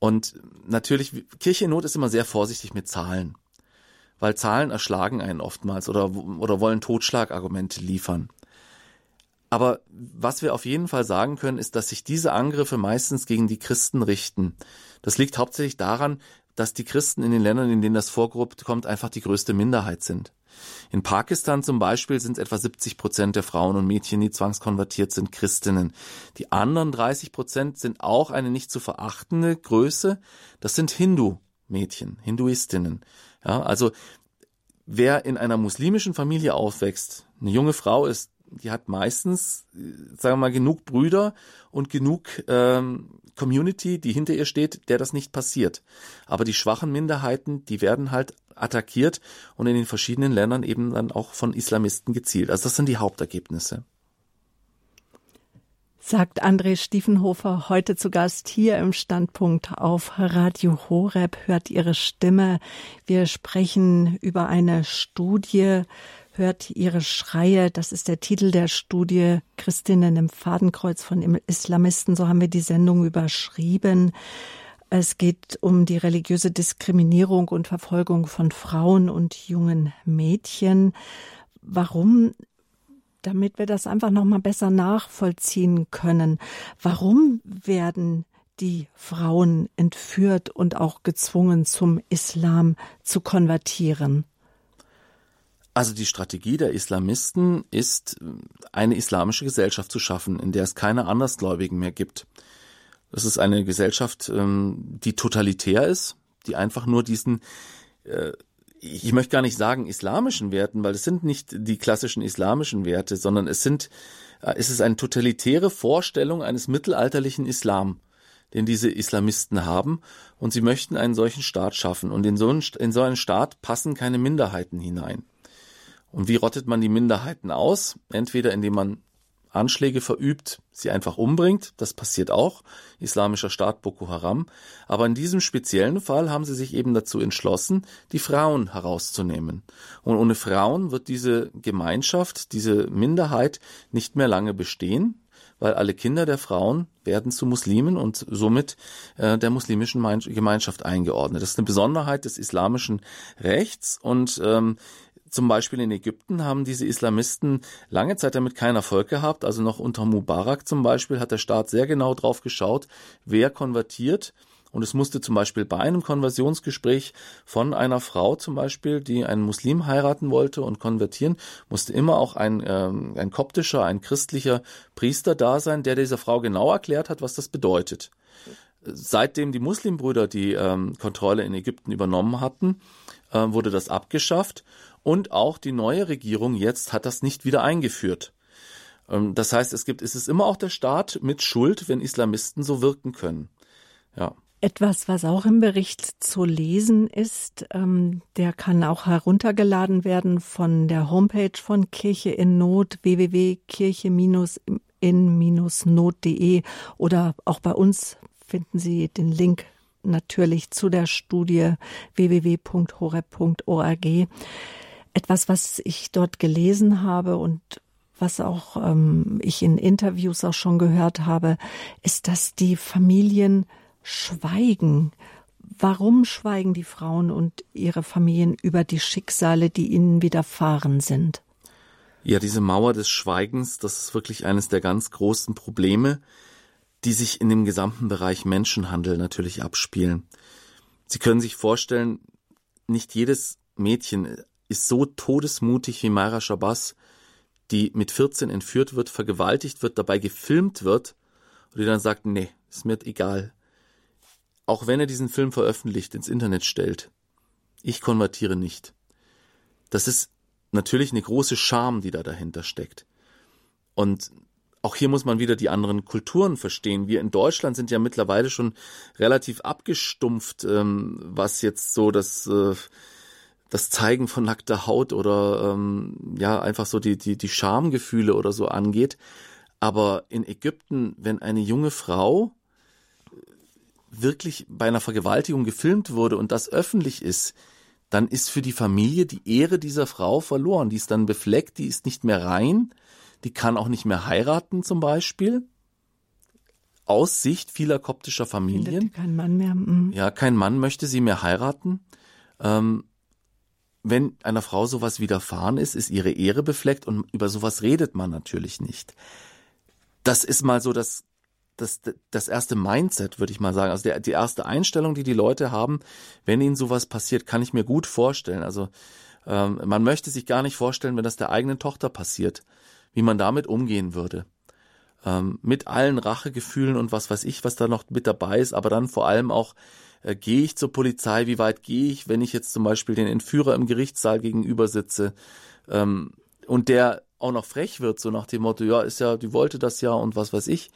Und natürlich, Kirche in Not ist immer sehr vorsichtig mit Zahlen, weil Zahlen erschlagen einen oftmals oder, oder wollen Totschlagargumente liefern. Aber was wir auf jeden Fall sagen können, ist, dass sich diese Angriffe meistens gegen die Christen richten. Das liegt hauptsächlich daran, dass die Christen in den Ländern, in denen das vorkommt, einfach die größte Minderheit sind. In Pakistan zum Beispiel sind etwa 70 Prozent der Frauen und Mädchen, die zwangskonvertiert sind, Christinnen. Die anderen 30 Prozent sind auch eine nicht zu verachtende Größe. Das sind Hindu-Mädchen, Hinduistinnen. Ja, also wer in einer muslimischen Familie aufwächst, eine junge Frau ist, die hat meistens, sagen wir mal, genug Brüder und genug ähm, Community, die hinter ihr steht, der das nicht passiert. Aber die schwachen Minderheiten, die werden halt attackiert und in den verschiedenen Ländern eben dann auch von Islamisten gezielt. Also das sind die Hauptergebnisse. Sagt André Stiefenhofer heute zu Gast hier im Standpunkt auf Radio Horeb. Hört ihre Stimme. Wir sprechen über eine Studie, hört ihre Schreie. Das ist der Titel der Studie Christinnen im Fadenkreuz von Islamisten. So haben wir die Sendung überschrieben. Es geht um die religiöse Diskriminierung und Verfolgung von Frauen und jungen Mädchen. Warum damit wir das einfach noch mal besser nachvollziehen können. Warum werden die Frauen entführt und auch gezwungen zum Islam zu konvertieren? Also die Strategie der Islamisten ist, eine islamische Gesellschaft zu schaffen, in der es keine Andersgläubigen mehr gibt. Das ist eine Gesellschaft, ähm, die totalitär ist, die einfach nur diesen, äh, ich möchte gar nicht sagen islamischen Werten, weil es sind nicht die klassischen islamischen Werte, sondern es sind, äh, es ist eine totalitäre Vorstellung eines mittelalterlichen Islam den diese Islamisten haben, und sie möchten einen solchen Staat schaffen. Und in so einen, in so einen Staat passen keine Minderheiten hinein. Und wie rottet man die Minderheiten aus? Entweder indem man Anschläge verübt, sie einfach umbringt. Das passiert auch. Islamischer Staat Boko Haram. Aber in diesem speziellen Fall haben sie sich eben dazu entschlossen, die Frauen herauszunehmen. Und ohne Frauen wird diese Gemeinschaft, diese Minderheit nicht mehr lange bestehen, weil alle Kinder der Frauen werden zu Muslimen und somit äh, der muslimischen Gemeinschaft eingeordnet. Das ist eine Besonderheit des islamischen Rechts und ähm, zum Beispiel in Ägypten haben diese Islamisten lange Zeit damit keinen Erfolg gehabt. Also noch unter Mubarak zum Beispiel hat der Staat sehr genau drauf geschaut, wer konvertiert. Und es musste zum Beispiel bei einem Konversionsgespräch von einer Frau zum Beispiel, die einen Muslim heiraten wollte und konvertieren, musste immer auch ein, ähm, ein koptischer, ein christlicher Priester da sein, der dieser Frau genau erklärt hat, was das bedeutet. Seitdem die Muslimbrüder die ähm, Kontrolle in Ägypten übernommen hatten, äh, wurde das abgeschafft und auch die neue Regierung jetzt hat das nicht wieder eingeführt. Ähm, das heißt, es gibt, es ist immer auch der Staat mit Schuld, wenn Islamisten so wirken können. Ja. Etwas, was auch im Bericht zu lesen ist, ähm, der kann auch heruntergeladen werden von der Homepage von Kirche in Not www.kirche-in-not.de oder auch bei uns finden Sie den Link natürlich zu der Studie www.horeb.org. Etwas, was ich dort gelesen habe und was auch ähm, ich in Interviews auch schon gehört habe, ist, dass die Familien schweigen. Warum schweigen die Frauen und ihre Familien über die Schicksale, die ihnen widerfahren sind? Ja, diese Mauer des Schweigens, das ist wirklich eines der ganz großen Probleme, die sich in dem gesamten Bereich Menschenhandel natürlich abspielen. Sie können sich vorstellen, nicht jedes Mädchen ist so todesmutig wie Mayra Shabazz, die mit 14 entführt wird, vergewaltigt wird, dabei gefilmt wird und die dann sagt, nee, ist mir egal. Auch wenn er diesen Film veröffentlicht, ins Internet stellt. Ich konvertiere nicht. Das ist natürlich eine große Scham, die da dahinter steckt. Und auch hier muss man wieder die anderen Kulturen verstehen. Wir in Deutschland sind ja mittlerweile schon relativ abgestumpft, ähm, was jetzt so das äh, das Zeigen von nackter Haut oder ähm, ja einfach so die die die Schamgefühle oder so angeht. Aber in Ägypten, wenn eine junge Frau wirklich bei einer Vergewaltigung gefilmt wurde und das öffentlich ist, dann ist für die Familie die Ehre dieser Frau verloren. Die ist dann befleckt, die ist nicht mehr rein, die kann auch nicht mehr heiraten zum Beispiel. Aus Sicht vieler koptischer Familien. Kein Mann mehr. Mhm. Ja, kein Mann möchte sie mehr heiraten. Ähm, wenn einer Frau sowas widerfahren ist, ist ihre Ehre befleckt und über sowas redet man natürlich nicht. Das ist mal so das das, das erste Mindset, würde ich mal sagen. Also der, die erste Einstellung, die die Leute haben, wenn ihnen sowas passiert, kann ich mir gut vorstellen. Also ähm, man möchte sich gar nicht vorstellen, wenn das der eigenen Tochter passiert, wie man damit umgehen würde. Ähm, mit allen Rachegefühlen und was weiß ich, was da noch mit dabei ist, aber dann vor allem auch, äh, gehe ich zur Polizei, wie weit gehe ich, wenn ich jetzt zum Beispiel den Entführer im Gerichtssaal gegenüber sitze ähm, und der auch noch frech wird, so nach dem Motto, ja, ist ja, die wollte das ja und was weiß ich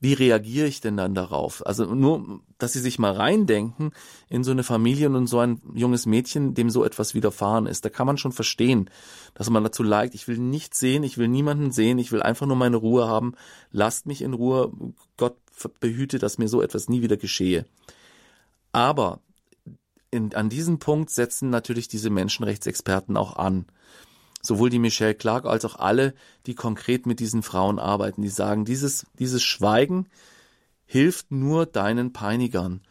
wie reagiere ich denn dann darauf? Also nur, dass sie sich mal reindenken in so eine Familie und so ein junges Mädchen, dem so etwas widerfahren ist. Da kann man schon verstehen, dass man dazu neigt, ich will nichts sehen, ich will niemanden sehen, ich will einfach nur meine Ruhe haben. Lasst mich in Ruhe. Gott behüte, dass mir so etwas nie wieder geschehe. Aber in, an diesem Punkt setzen natürlich diese Menschenrechtsexperten auch an sowohl die Michelle Clark als auch alle, die konkret mit diesen Frauen arbeiten, die sagen, dieses, dieses Schweigen hilft nur deinen Peinigern.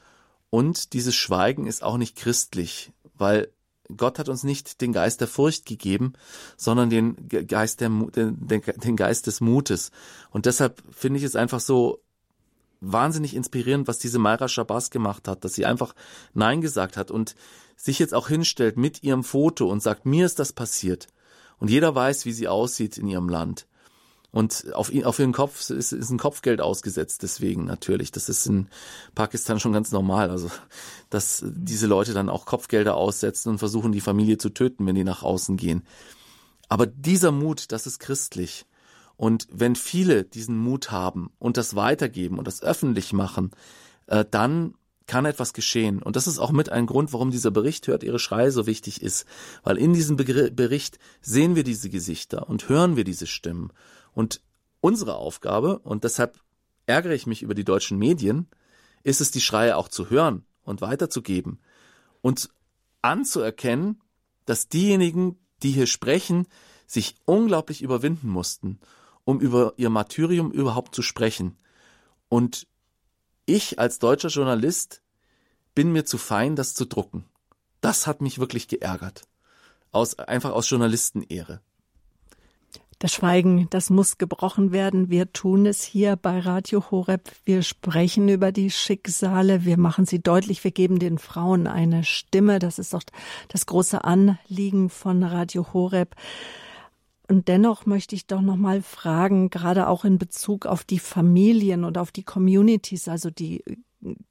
Und dieses Schweigen ist auch nicht christlich, weil Gott hat uns nicht den Geist der Furcht gegeben, sondern den Geist, der, den, den Geist des Mutes. Und deshalb finde ich es einfach so wahnsinnig inspirierend, was diese Mayra Shabazz gemacht hat, dass sie einfach Nein gesagt hat und sich jetzt auch hinstellt mit ihrem Foto und sagt, mir ist das passiert. Und jeder weiß, wie sie aussieht in ihrem Land. Und auf, auf ihren Kopf ist, ist ein Kopfgeld ausgesetzt, deswegen natürlich. Das ist in Pakistan schon ganz normal. Also, dass diese Leute dann auch Kopfgelder aussetzen und versuchen, die Familie zu töten, wenn die nach außen gehen. Aber dieser Mut, das ist christlich. Und wenn viele diesen Mut haben und das weitergeben und das öffentlich machen, äh, dann kann etwas geschehen. Und das ist auch mit ein Grund, warum dieser Bericht Hört ihre Schreie so wichtig ist. Weil in diesem Bericht sehen wir diese Gesichter und hören wir diese Stimmen. Und unsere Aufgabe, und deshalb ärgere ich mich über die deutschen Medien, ist es, die Schreie auch zu hören und weiterzugeben und anzuerkennen, dass diejenigen, die hier sprechen, sich unglaublich überwinden mussten, um über ihr Martyrium überhaupt zu sprechen. Und ich als deutscher Journalist bin mir zu fein, das zu drucken. Das hat mich wirklich geärgert. Aus, einfach aus Journalistenehre. Das Schweigen, das muss gebrochen werden. Wir tun es hier bei Radio Horeb. Wir sprechen über die Schicksale. Wir machen sie deutlich. Wir geben den Frauen eine Stimme. Das ist doch das große Anliegen von Radio Horeb. Und dennoch möchte ich doch noch mal fragen, gerade auch in Bezug auf die Familien und auf die Communities, also die äh,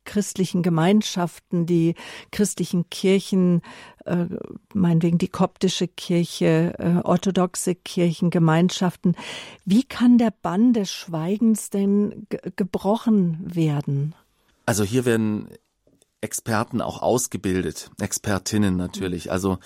christlichen Gemeinschaften, die christlichen Kirchen, äh, meinetwegen die koptische Kirche, äh, orthodoxe Kirchengemeinschaften. Wie kann der Bann des Schweigens denn gebrochen werden? Also hier werden Experten auch ausgebildet, Expertinnen natürlich. Also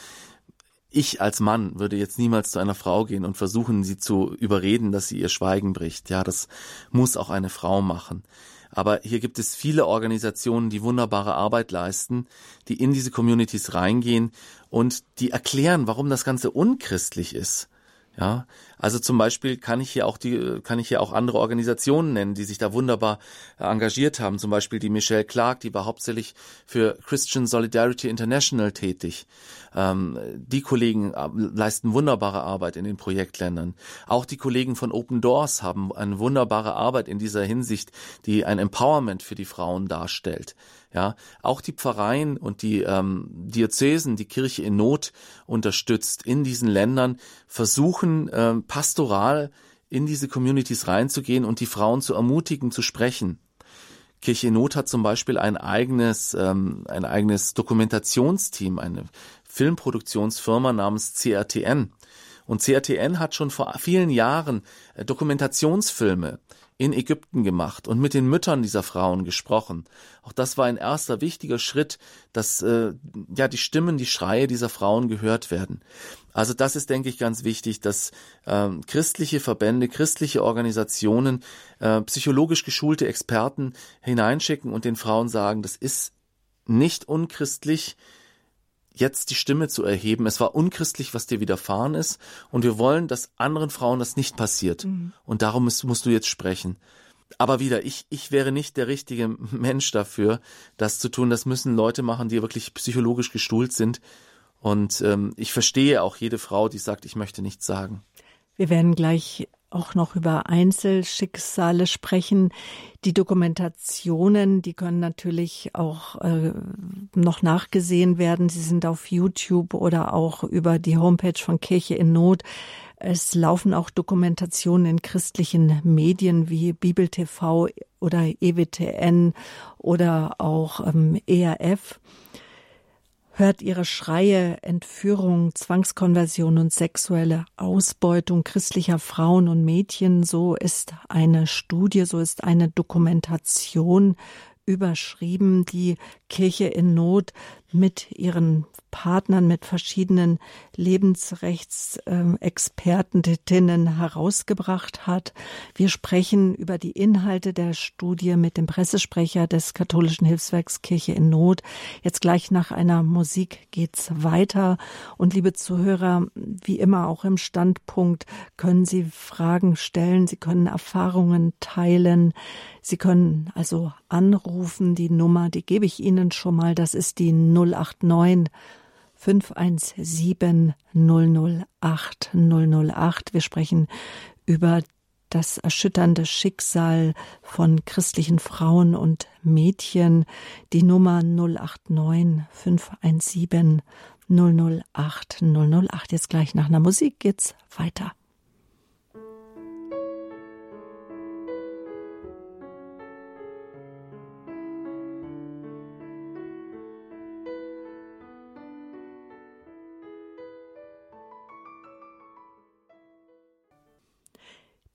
ich als Mann würde jetzt niemals zu einer Frau gehen und versuchen, sie zu überreden, dass sie ihr Schweigen bricht. Ja, das muss auch eine Frau machen. Aber hier gibt es viele Organisationen, die wunderbare Arbeit leisten, die in diese Communities reingehen und die erklären, warum das Ganze unchristlich ist. Ja, also zum Beispiel kann ich hier auch die, kann ich hier auch andere Organisationen nennen, die sich da wunderbar engagiert haben. Zum Beispiel die Michelle Clark, die war hauptsächlich für Christian Solidarity International tätig. Ähm, die Kollegen äh, leisten wunderbare Arbeit in den Projektländern. Auch die Kollegen von Open Doors haben eine wunderbare Arbeit in dieser Hinsicht, die ein Empowerment für die Frauen darstellt. Ja, auch die Pfarreien und die ähm, Diözesen, die Kirche in Not unterstützt in diesen Ländern, versuchen ähm, pastoral in diese Communities reinzugehen und die Frauen zu ermutigen, zu sprechen. Kirche Not hat zum Beispiel ein eigenes, ähm, ein eigenes Dokumentationsteam, eine Filmproduktionsfirma namens CRTN. Und CRTN hat schon vor vielen Jahren äh, Dokumentationsfilme in Ägypten gemacht und mit den Müttern dieser Frauen gesprochen. Auch das war ein erster wichtiger Schritt, dass äh, ja die Stimmen, die Schreie dieser Frauen gehört werden. Also das ist, denke ich, ganz wichtig, dass äh, christliche Verbände, christliche Organisationen, äh, psychologisch geschulte Experten hineinschicken und den Frauen sagen, das ist nicht unchristlich, jetzt die Stimme zu erheben. Es war unchristlich, was dir widerfahren ist. Und wir wollen, dass anderen Frauen das nicht passiert. Mhm. Und darum musst, musst du jetzt sprechen. Aber wieder, ich, ich wäre nicht der richtige Mensch dafür, das zu tun. Das müssen Leute machen, die wirklich psychologisch gestuhlt sind. Und ähm, ich verstehe auch jede Frau, die sagt, ich möchte nichts sagen. Wir werden gleich auch noch über Einzelschicksale sprechen. Die Dokumentationen, die können natürlich auch äh, noch nachgesehen werden. Sie sind auf YouTube oder auch über die Homepage von Kirche in Not. Es laufen auch Dokumentationen in christlichen Medien wie Bibel TV oder EWTN oder auch ähm, ERF hört ihre Schreie, Entführung, Zwangskonversion und sexuelle Ausbeutung christlicher Frauen und Mädchen. So ist eine Studie, so ist eine Dokumentation überschrieben, die Kirche in Not mit ihren Partnern, mit verschiedenen Lebensrechtsexpertinnen herausgebracht hat. Wir sprechen über die Inhalte der Studie mit dem Pressesprecher des katholischen Hilfswerks Kirche in Not. Jetzt gleich nach einer Musik geht's weiter. Und liebe Zuhörer, wie immer auch im Standpunkt können Sie Fragen stellen. Sie können Erfahrungen teilen. Sie können also anrufen. Die Nummer, die gebe ich Ihnen schon mal. Das ist die 089 517 008 008. Wir sprechen über das erschütternde Schicksal von christlichen Frauen und Mädchen. Die Nummer 089 517 008 008. Jetzt gleich nach einer Musik geht's weiter.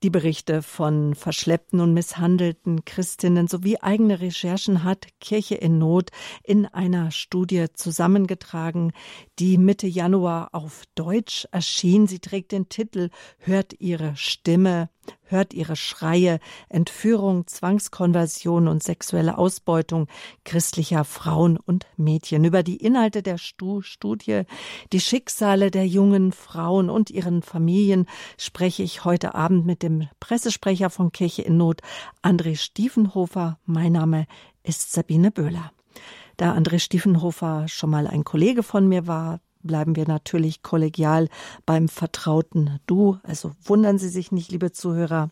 Die Berichte von verschleppten und misshandelten Christinnen sowie eigene Recherchen hat Kirche in Not in einer Studie zusammengetragen, die Mitte Januar auf Deutsch erschien. Sie trägt den Titel Hört ihre Stimme hört ihre Schreie, Entführung, Zwangskonversion und sexuelle Ausbeutung christlicher Frauen und Mädchen. Über die Inhalte der Studie, die Schicksale der jungen Frauen und ihren Familien spreche ich heute Abend mit dem Pressesprecher von Kirche in Not, André Stiefenhofer. Mein Name ist Sabine Böhler. Da André Stiefenhofer schon mal ein Kollege von mir war, bleiben wir natürlich kollegial beim vertrauten Du. Also wundern Sie sich nicht, liebe Zuhörer.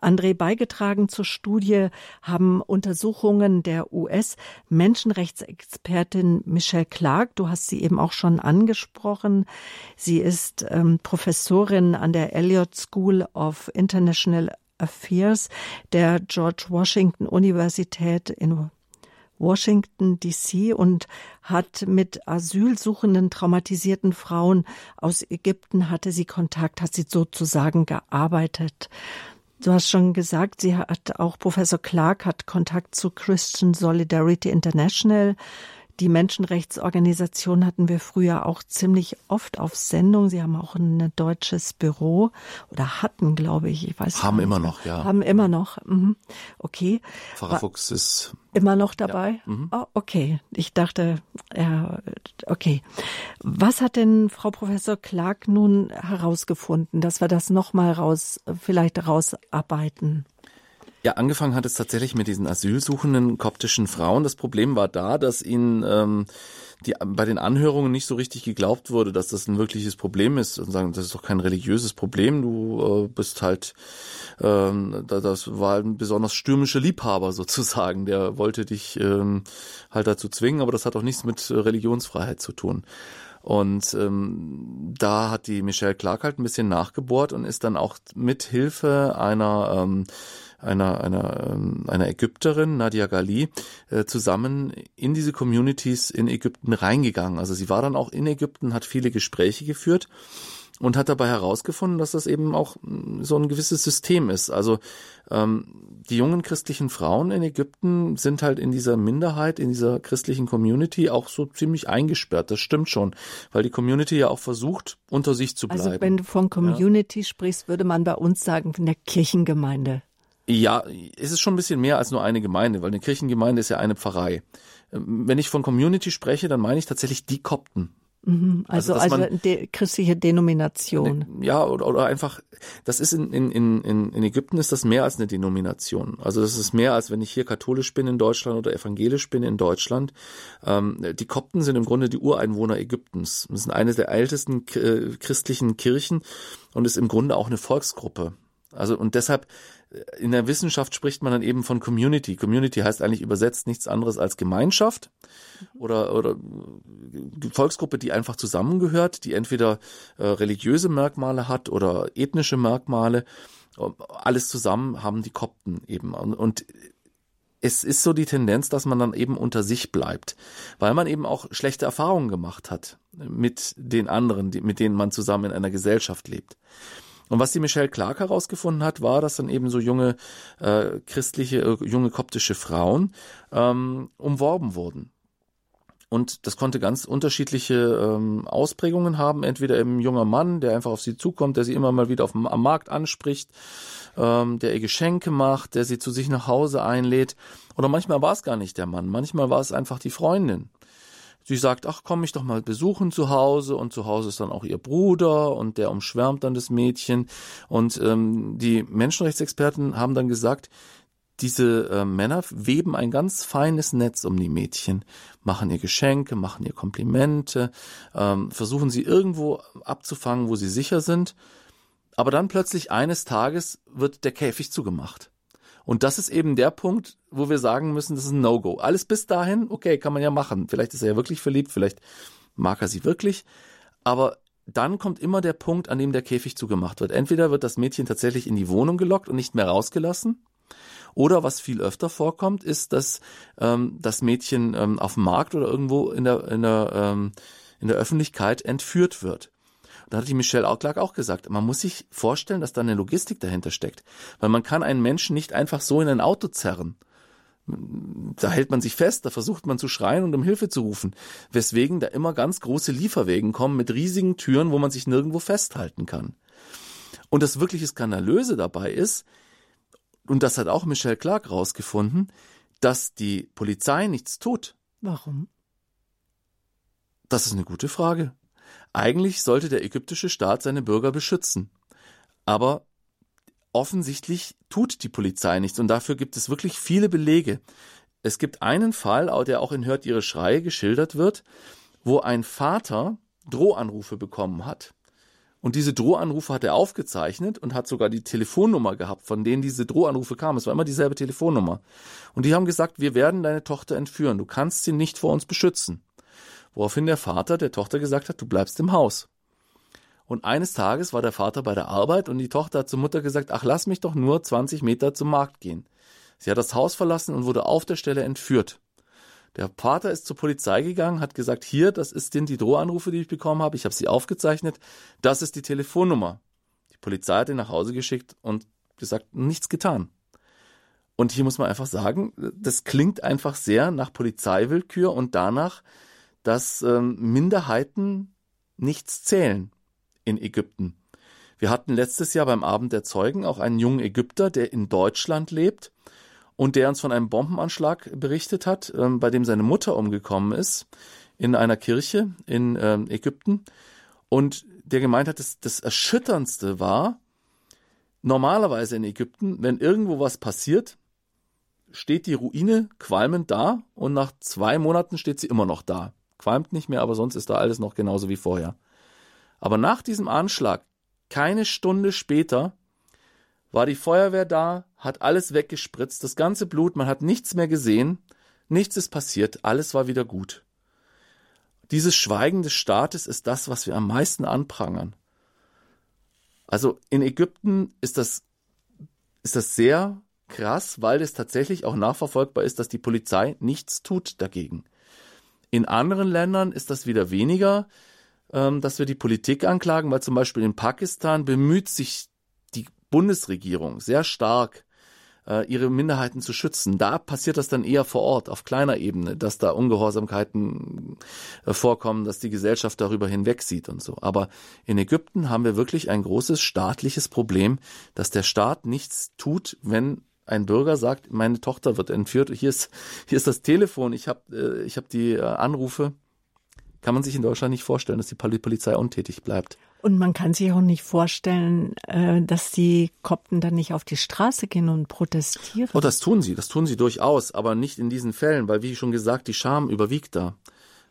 André, beigetragen zur Studie haben Untersuchungen der US-Menschenrechtsexpertin Michelle Clark. Du hast sie eben auch schon angesprochen. Sie ist ähm, Professorin an der Elliott School of International Affairs der George Washington Universität in Washington DC und hat mit asylsuchenden, traumatisierten Frauen aus Ägypten hatte sie Kontakt, hat sie sozusagen gearbeitet. Du hast schon gesagt, sie hat auch Professor Clark hat Kontakt zu Christian Solidarity International. Die Menschenrechtsorganisation hatten wir früher auch ziemlich oft auf Sendung. Sie haben auch ein deutsches Büro oder hatten, glaube ich. Ich weiß haben immer noch, ja. Haben immer noch. Mhm. Okay. Pfarrer Fuchs ist immer noch dabei. Ja. Mhm. Oh, okay. Ich dachte, ja, okay. Was hat denn Frau Professor Clark nun herausgefunden, dass wir das nochmal raus, vielleicht rausarbeiten? Ja, angefangen hat es tatsächlich mit diesen asylsuchenden koptischen Frauen. Das Problem war da, dass ihnen ähm, die, bei den Anhörungen nicht so richtig geglaubt wurde, dass das ein wirkliches Problem ist und sagen, das ist doch kein religiöses Problem, du äh, bist halt, ähm, das war ein besonders stürmischer Liebhaber sozusagen, der wollte dich ähm, halt dazu zwingen, aber das hat auch nichts mit Religionsfreiheit zu tun. Und ähm, da hat die Michelle Clark halt ein bisschen nachgebohrt und ist dann auch mit Hilfe einer ähm, einer, einer, ähm, einer Ägypterin, Nadia Gali, äh, zusammen in diese Communities in Ägypten reingegangen. Also sie war dann auch in Ägypten, hat viele Gespräche geführt und hat dabei herausgefunden, dass das eben auch mm, so ein gewisses System ist. Also ähm, die jungen christlichen Frauen in Ägypten sind halt in dieser Minderheit, in dieser christlichen Community auch so ziemlich eingesperrt. Das stimmt schon, weil die Community ja auch versucht, unter sich zu also bleiben. Also wenn du von Community ja. sprichst, würde man bei uns sagen, von der Kirchengemeinde. Ja, es ist schon ein bisschen mehr als nur eine Gemeinde, weil eine Kirchengemeinde ist ja eine Pfarrei. Ähm, wenn ich von Community spreche, dann meine ich tatsächlich die Kopten. Mhm, also, also, also de, christliche Denomination. Ja, oder, oder einfach, das ist in, in, in, in Ägypten ist das mehr als eine Denomination. Also das ist mehr als wenn ich hier katholisch bin in Deutschland oder evangelisch bin in Deutschland. Ähm, die Kopten sind im Grunde die Ureinwohner Ägyptens. Das sind eine der ältesten äh, christlichen Kirchen und ist im Grunde auch eine Volksgruppe. Also und deshalb in der Wissenschaft spricht man dann eben von Community. Community heißt eigentlich übersetzt nichts anderes als Gemeinschaft oder, oder Volksgruppe, die einfach zusammengehört, die entweder äh, religiöse Merkmale hat oder ethnische Merkmale. Alles zusammen haben die Kopten eben. Und, und es ist so die Tendenz, dass man dann eben unter sich bleibt, weil man eben auch schlechte Erfahrungen gemacht hat mit den anderen, die, mit denen man zusammen in einer Gesellschaft lebt. Und was die Michelle Clark herausgefunden hat, war, dass dann eben so junge äh, christliche, äh, junge koptische Frauen ähm, umworben wurden. Und das konnte ganz unterschiedliche ähm, Ausprägungen haben. Entweder eben ein junger Mann, der einfach auf sie zukommt, der sie immer mal wieder auf am Markt anspricht, ähm, der ihr Geschenke macht, der sie zu sich nach Hause einlädt. Oder manchmal war es gar nicht der Mann, manchmal war es einfach die Freundin. Sie sagt, ach, komm mich doch mal besuchen zu Hause und zu Hause ist dann auch ihr Bruder und der umschwärmt dann das Mädchen. Und ähm, die Menschenrechtsexperten haben dann gesagt, diese äh, Männer weben ein ganz feines Netz um die Mädchen, machen ihr Geschenke, machen ihr Komplimente, ähm, versuchen sie irgendwo abzufangen, wo sie sicher sind. Aber dann plötzlich eines Tages wird der Käfig zugemacht. Und das ist eben der Punkt, wo wir sagen müssen, das ist ein No-Go. Alles bis dahin, okay, kann man ja machen. Vielleicht ist er ja wirklich verliebt, vielleicht mag er sie wirklich. Aber dann kommt immer der Punkt, an dem der Käfig zugemacht wird. Entweder wird das Mädchen tatsächlich in die Wohnung gelockt und nicht mehr rausgelassen. Oder was viel öfter vorkommt, ist, dass ähm, das Mädchen ähm, auf dem Markt oder irgendwo in der, in der, ähm, in der Öffentlichkeit entführt wird. Da hat die Michelle Clark auch gesagt, man muss sich vorstellen, dass da eine Logistik dahinter steckt. Weil man kann einen Menschen nicht einfach so in ein Auto zerren. Da hält man sich fest, da versucht man zu schreien und um Hilfe zu rufen. Weswegen da immer ganz große Lieferwegen kommen mit riesigen Türen, wo man sich nirgendwo festhalten kann. Und das wirkliche Skandalöse dabei ist, und das hat auch Michelle Clark rausgefunden, dass die Polizei nichts tut. Warum? Das ist eine gute Frage. Eigentlich sollte der ägyptische Staat seine Bürger beschützen. Aber offensichtlich tut die Polizei nichts und dafür gibt es wirklich viele Belege. Es gibt einen Fall, der auch in Hört ihre Schreie geschildert wird, wo ein Vater Drohanrufe bekommen hat. Und diese Drohanrufe hat er aufgezeichnet und hat sogar die Telefonnummer gehabt, von denen diese Drohanrufe kamen. Es war immer dieselbe Telefonnummer. Und die haben gesagt, wir werden deine Tochter entführen. Du kannst sie nicht vor uns beschützen. Woraufhin der Vater der Tochter gesagt hat, du bleibst im Haus. Und eines Tages war der Vater bei der Arbeit und die Tochter hat zur Mutter gesagt, ach lass mich doch nur 20 Meter zum Markt gehen. Sie hat das Haus verlassen und wurde auf der Stelle entführt. Der Vater ist zur Polizei gegangen, hat gesagt, hier, das ist denn die Drohanrufe, die ich bekommen habe, ich habe sie aufgezeichnet, das ist die Telefonnummer. Die Polizei hat ihn nach Hause geschickt und gesagt, nichts getan. Und hier muss man einfach sagen, das klingt einfach sehr nach Polizeiwillkür und danach, dass ähm, Minderheiten nichts zählen in Ägypten. Wir hatten letztes Jahr beim Abend der Zeugen auch einen jungen Ägypter, der in Deutschland lebt und der uns von einem Bombenanschlag berichtet hat, ähm, bei dem seine Mutter umgekommen ist in einer Kirche in ähm, Ägypten und der gemeint hat, dass das Erschütterndste war, normalerweise in Ägypten, wenn irgendwo was passiert, steht die Ruine qualmend da und nach zwei Monaten steht sie immer noch da. Qualmt nicht mehr, aber sonst ist da alles noch genauso wie vorher. Aber nach diesem Anschlag, keine Stunde später, war die Feuerwehr da, hat alles weggespritzt, das ganze Blut, man hat nichts mehr gesehen, nichts ist passiert, alles war wieder gut. Dieses Schweigen des Staates ist das, was wir am meisten anprangern. Also in Ägypten ist das, ist das sehr krass, weil es tatsächlich auch nachverfolgbar ist, dass die Polizei nichts tut dagegen. In anderen Ländern ist das wieder weniger, ähm, dass wir die Politik anklagen, weil zum Beispiel in Pakistan bemüht sich die Bundesregierung sehr stark, äh, ihre Minderheiten zu schützen. Da passiert das dann eher vor Ort, auf kleiner Ebene, dass da Ungehorsamkeiten äh, vorkommen, dass die Gesellschaft darüber hinwegsieht und so. Aber in Ägypten haben wir wirklich ein großes staatliches Problem, dass der Staat nichts tut, wenn ein Bürger sagt, meine Tochter wird entführt, hier ist, hier ist das Telefon, ich habe äh, ich hab die äh, Anrufe, kann man sich in Deutschland nicht vorstellen, dass die Polizei untätig bleibt. Und man kann sich auch nicht vorstellen, äh, dass die Kopten dann nicht auf die Straße gehen und protestieren. Oh, das tun sie, das tun sie durchaus, aber nicht in diesen Fällen, weil wie schon gesagt, die Scham überwiegt da.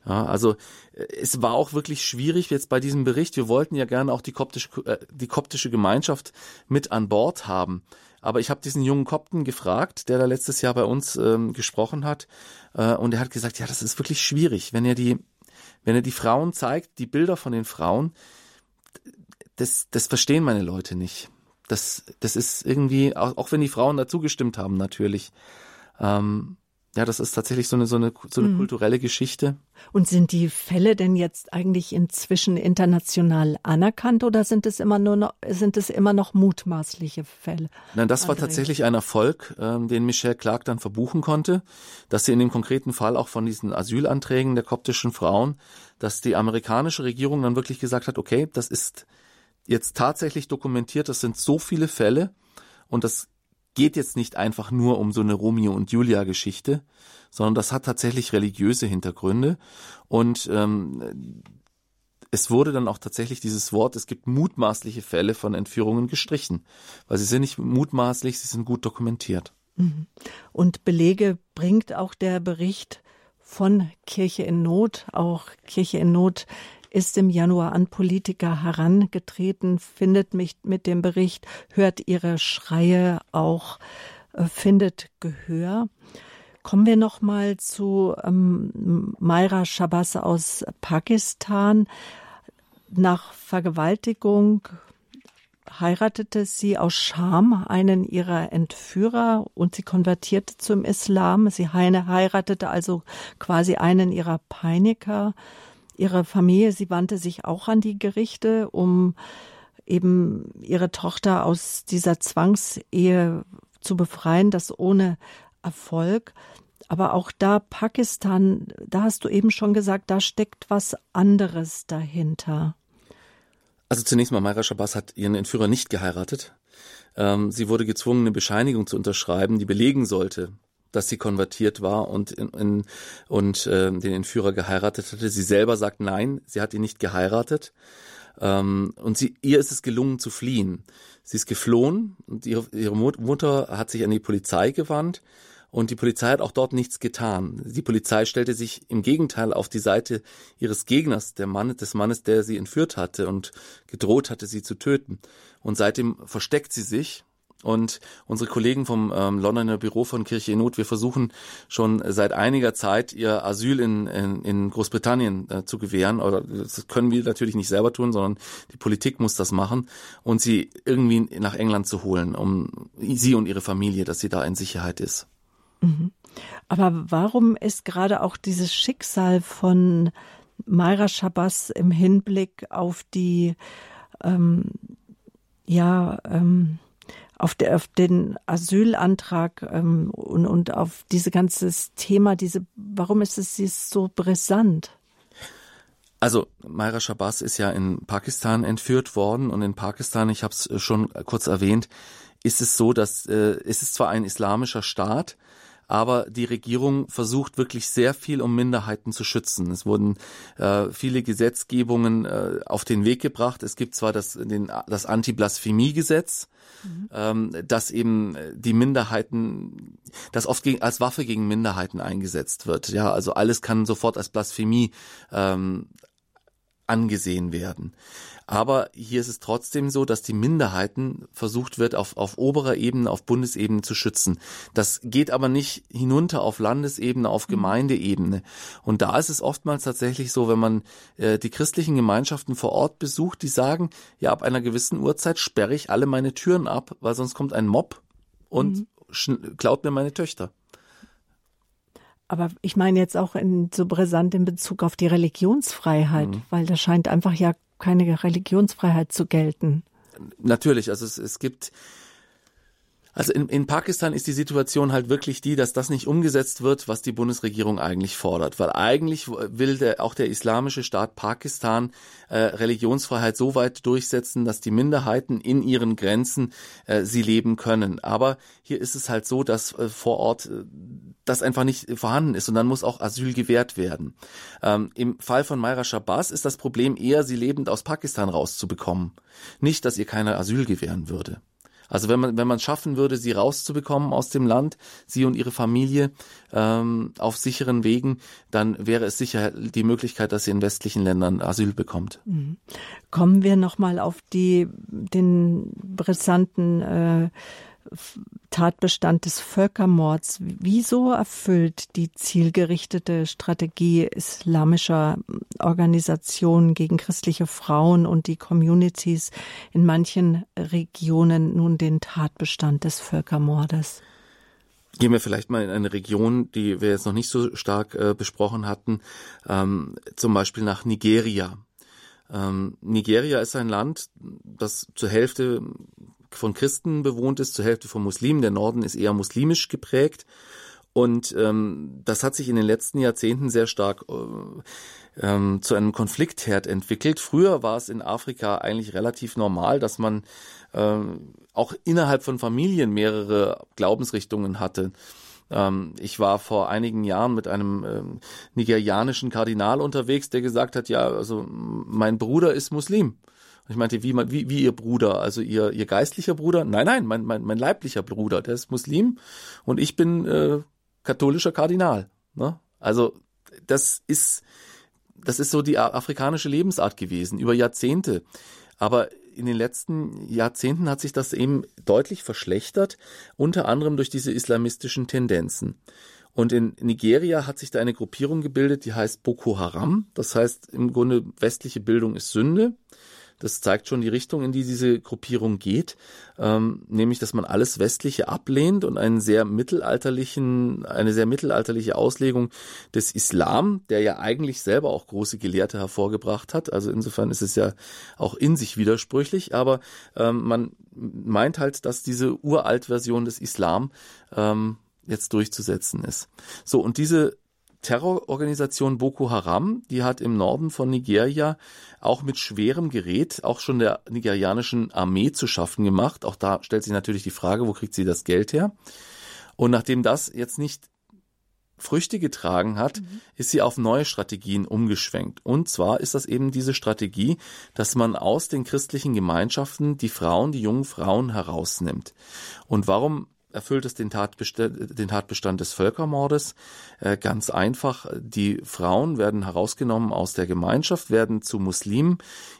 Ja, also äh, es war auch wirklich schwierig jetzt bei diesem Bericht. Wir wollten ja gerne auch die koptische, äh, die koptische Gemeinschaft mit an Bord haben. Aber ich habe diesen jungen Kopten gefragt, der da letztes Jahr bei uns ähm, gesprochen hat, äh, und er hat gesagt, ja, das ist wirklich schwierig, wenn er die, wenn er die Frauen zeigt, die Bilder von den Frauen, das, das verstehen meine Leute nicht. Das, das ist irgendwie, auch, auch wenn die Frauen dazu gestimmt haben, natürlich. Ähm, ja, das ist tatsächlich so eine, so eine, so eine mhm. kulturelle Geschichte. Und sind die Fälle denn jetzt eigentlich inzwischen international anerkannt oder sind es immer nur noch, sind es immer noch mutmaßliche Fälle? Nein, das André. war tatsächlich ein Erfolg, ähm, den Michelle Clark dann verbuchen konnte, dass sie in dem konkreten Fall auch von diesen Asylanträgen der koptischen Frauen, dass die amerikanische Regierung dann wirklich gesagt hat, okay, das ist jetzt tatsächlich dokumentiert, das sind so viele Fälle und das geht jetzt nicht einfach nur um so eine Romeo und Julia Geschichte, sondern das hat tatsächlich religiöse Hintergründe und ähm, es wurde dann auch tatsächlich dieses Wort, es gibt mutmaßliche Fälle von Entführungen gestrichen, weil sie sind nicht mutmaßlich, sie sind gut dokumentiert. Mhm. Und Belege bringt auch der Bericht von Kirche in Not, auch Kirche in Not ist im Januar an Politiker herangetreten, findet mich mit dem Bericht, hört ihre Schreie auch, äh, findet Gehör. Kommen wir noch mal zu ähm, Maira Shabazz aus Pakistan. Nach Vergewaltigung heiratete sie aus Scham einen ihrer Entführer und sie konvertierte zum Islam. Sie heiratete also quasi einen ihrer Peiniger ihre Familie, sie wandte sich auch an die Gerichte, um eben ihre Tochter aus dieser Zwangsehe zu befreien, das ohne Erfolg. Aber auch da Pakistan, da hast du eben schon gesagt, da steckt was anderes dahinter. Also zunächst mal, Mayra Shabazz hat ihren Entführer nicht geheiratet. Ähm, sie wurde gezwungen, eine Bescheinigung zu unterschreiben, die belegen sollte, dass sie konvertiert war und in, in, und äh, den Entführer geheiratet hatte. Sie selber sagt nein, sie hat ihn nicht geheiratet. Ähm, und sie, ihr ist es gelungen zu fliehen. Sie ist geflohen und ihre, ihre Mutter hat sich an die Polizei gewandt und die Polizei hat auch dort nichts getan. Die Polizei stellte sich im Gegenteil auf die Seite ihres Gegners, der Mann, des Mannes, der sie entführt hatte und gedroht hatte, sie zu töten. Und seitdem versteckt sie sich und unsere Kollegen vom ähm, Londoner Büro von Kirche in Not, wir versuchen schon seit einiger Zeit, ihr Asyl in, in, in Großbritannien äh, zu gewähren. Oder das können wir natürlich nicht selber tun, sondern die Politik muss das machen und sie irgendwie nach England zu holen, um sie und ihre Familie, dass sie da in Sicherheit ist. Mhm. Aber warum ist gerade auch dieses Schicksal von Mayra Shabazz im Hinblick auf die ähm, ja ähm, auf, der, auf den Asylantrag ähm, und, und auf diese ganzes Thema, diese, warum ist es so brisant? Also Maira Shabazz ist ja in Pakistan entführt worden und in Pakistan, ich habe es schon kurz erwähnt, ist es so, dass äh, es ist zwar ein islamischer Staat, aber die Regierung versucht wirklich sehr viel, um Minderheiten zu schützen. Es wurden äh, viele Gesetzgebungen äh, auf den Weg gebracht. Es gibt zwar das, den, das Anti-Blasphemie-Gesetz, mhm. ähm, das eben die Minderheiten, das oft gegen, als Waffe gegen Minderheiten eingesetzt wird. Ja, also alles kann sofort als Blasphemie ähm, angesehen werden. Aber hier ist es trotzdem so, dass die Minderheiten versucht wird, auf, auf oberer Ebene, auf Bundesebene zu schützen. Das geht aber nicht hinunter auf Landesebene, auf mhm. Gemeindeebene. Und da ist es oftmals tatsächlich so, wenn man äh, die christlichen Gemeinschaften vor Ort besucht, die sagen, ja, ab einer gewissen Uhrzeit sperre ich alle meine Türen ab, weil sonst kommt ein Mob und mhm. klaut mir meine Töchter. Aber ich meine jetzt auch in, so brisant in Bezug auf die Religionsfreiheit, mhm. weil da scheint einfach ja keine Religionsfreiheit zu gelten. Natürlich, also es, es gibt also in, in Pakistan ist die Situation halt wirklich die, dass das nicht umgesetzt wird, was die Bundesregierung eigentlich fordert. Weil eigentlich will der, auch der islamische Staat Pakistan äh, Religionsfreiheit so weit durchsetzen, dass die Minderheiten in ihren Grenzen äh, sie leben können. Aber hier ist es halt so, dass äh, vor Ort äh, das einfach nicht vorhanden ist und dann muss auch Asyl gewährt werden. Ähm, Im Fall von Mayra Shabazz ist das Problem eher, sie lebend aus Pakistan rauszubekommen. Nicht, dass ihr keiner Asyl gewähren würde. Also wenn man wenn man schaffen würde, sie rauszubekommen aus dem Land, sie und ihre Familie ähm, auf sicheren Wegen, dann wäre es sicher die Möglichkeit, dass sie in westlichen Ländern Asyl bekommt. Mhm. Kommen wir noch mal auf die den brisanten äh, Tatbestand des Völkermords. Wieso erfüllt die zielgerichtete Strategie islamischer Organisationen gegen christliche Frauen und die Communities in manchen Regionen nun den Tatbestand des Völkermordes? Gehen wir vielleicht mal in eine Region, die wir jetzt noch nicht so stark äh, besprochen hatten, ähm, zum Beispiel nach Nigeria. Ähm, Nigeria ist ein Land, das zur Hälfte von Christen bewohnt ist, zur Hälfte von Muslimen. Der Norden ist eher muslimisch geprägt. Und ähm, das hat sich in den letzten Jahrzehnten sehr stark äh, ähm, zu einem Konfliktherd entwickelt. Früher war es in Afrika eigentlich relativ normal, dass man äh, auch innerhalb von Familien mehrere Glaubensrichtungen hatte. Ähm, ich war vor einigen Jahren mit einem ähm, nigerianischen Kardinal unterwegs, der gesagt hat, ja, also mein Bruder ist Muslim. Ich meinte, wie, wie, wie ihr Bruder, also ihr, ihr geistlicher Bruder? Nein, nein, mein, mein, mein leiblicher Bruder, der ist Muslim und ich bin äh, katholischer Kardinal. Ne? Also das ist, das ist so die afrikanische Lebensart gewesen, über Jahrzehnte. Aber in den letzten Jahrzehnten hat sich das eben deutlich verschlechtert, unter anderem durch diese islamistischen Tendenzen. Und in Nigeria hat sich da eine Gruppierung gebildet, die heißt Boko Haram. Das heißt im Grunde westliche Bildung ist Sünde. Das zeigt schon die Richtung, in die diese Gruppierung geht, ähm, nämlich, dass man alles Westliche ablehnt und einen sehr mittelalterlichen, eine sehr mittelalterliche Auslegung des Islam, der ja eigentlich selber auch große Gelehrte hervorgebracht hat. Also insofern ist es ja auch in sich widersprüchlich, aber ähm, man meint halt, dass diese Uralt-Version des Islam ähm, jetzt durchzusetzen ist. So, und diese Terrororganisation Boko Haram, die hat im Norden von Nigeria auch mit schwerem Gerät auch schon der nigerianischen Armee zu schaffen gemacht. Auch da stellt sich natürlich die Frage, wo kriegt sie das Geld her? Und nachdem das jetzt nicht Früchte getragen hat, mhm. ist sie auf neue Strategien umgeschwenkt. Und zwar ist das eben diese Strategie, dass man aus den christlichen Gemeinschaften die Frauen, die jungen Frauen herausnimmt. Und warum erfüllt es den Tatbestand, den Tatbestand des Völkermordes. Äh, ganz einfach, die Frauen werden herausgenommen aus der Gemeinschaft, werden zu Muslimen.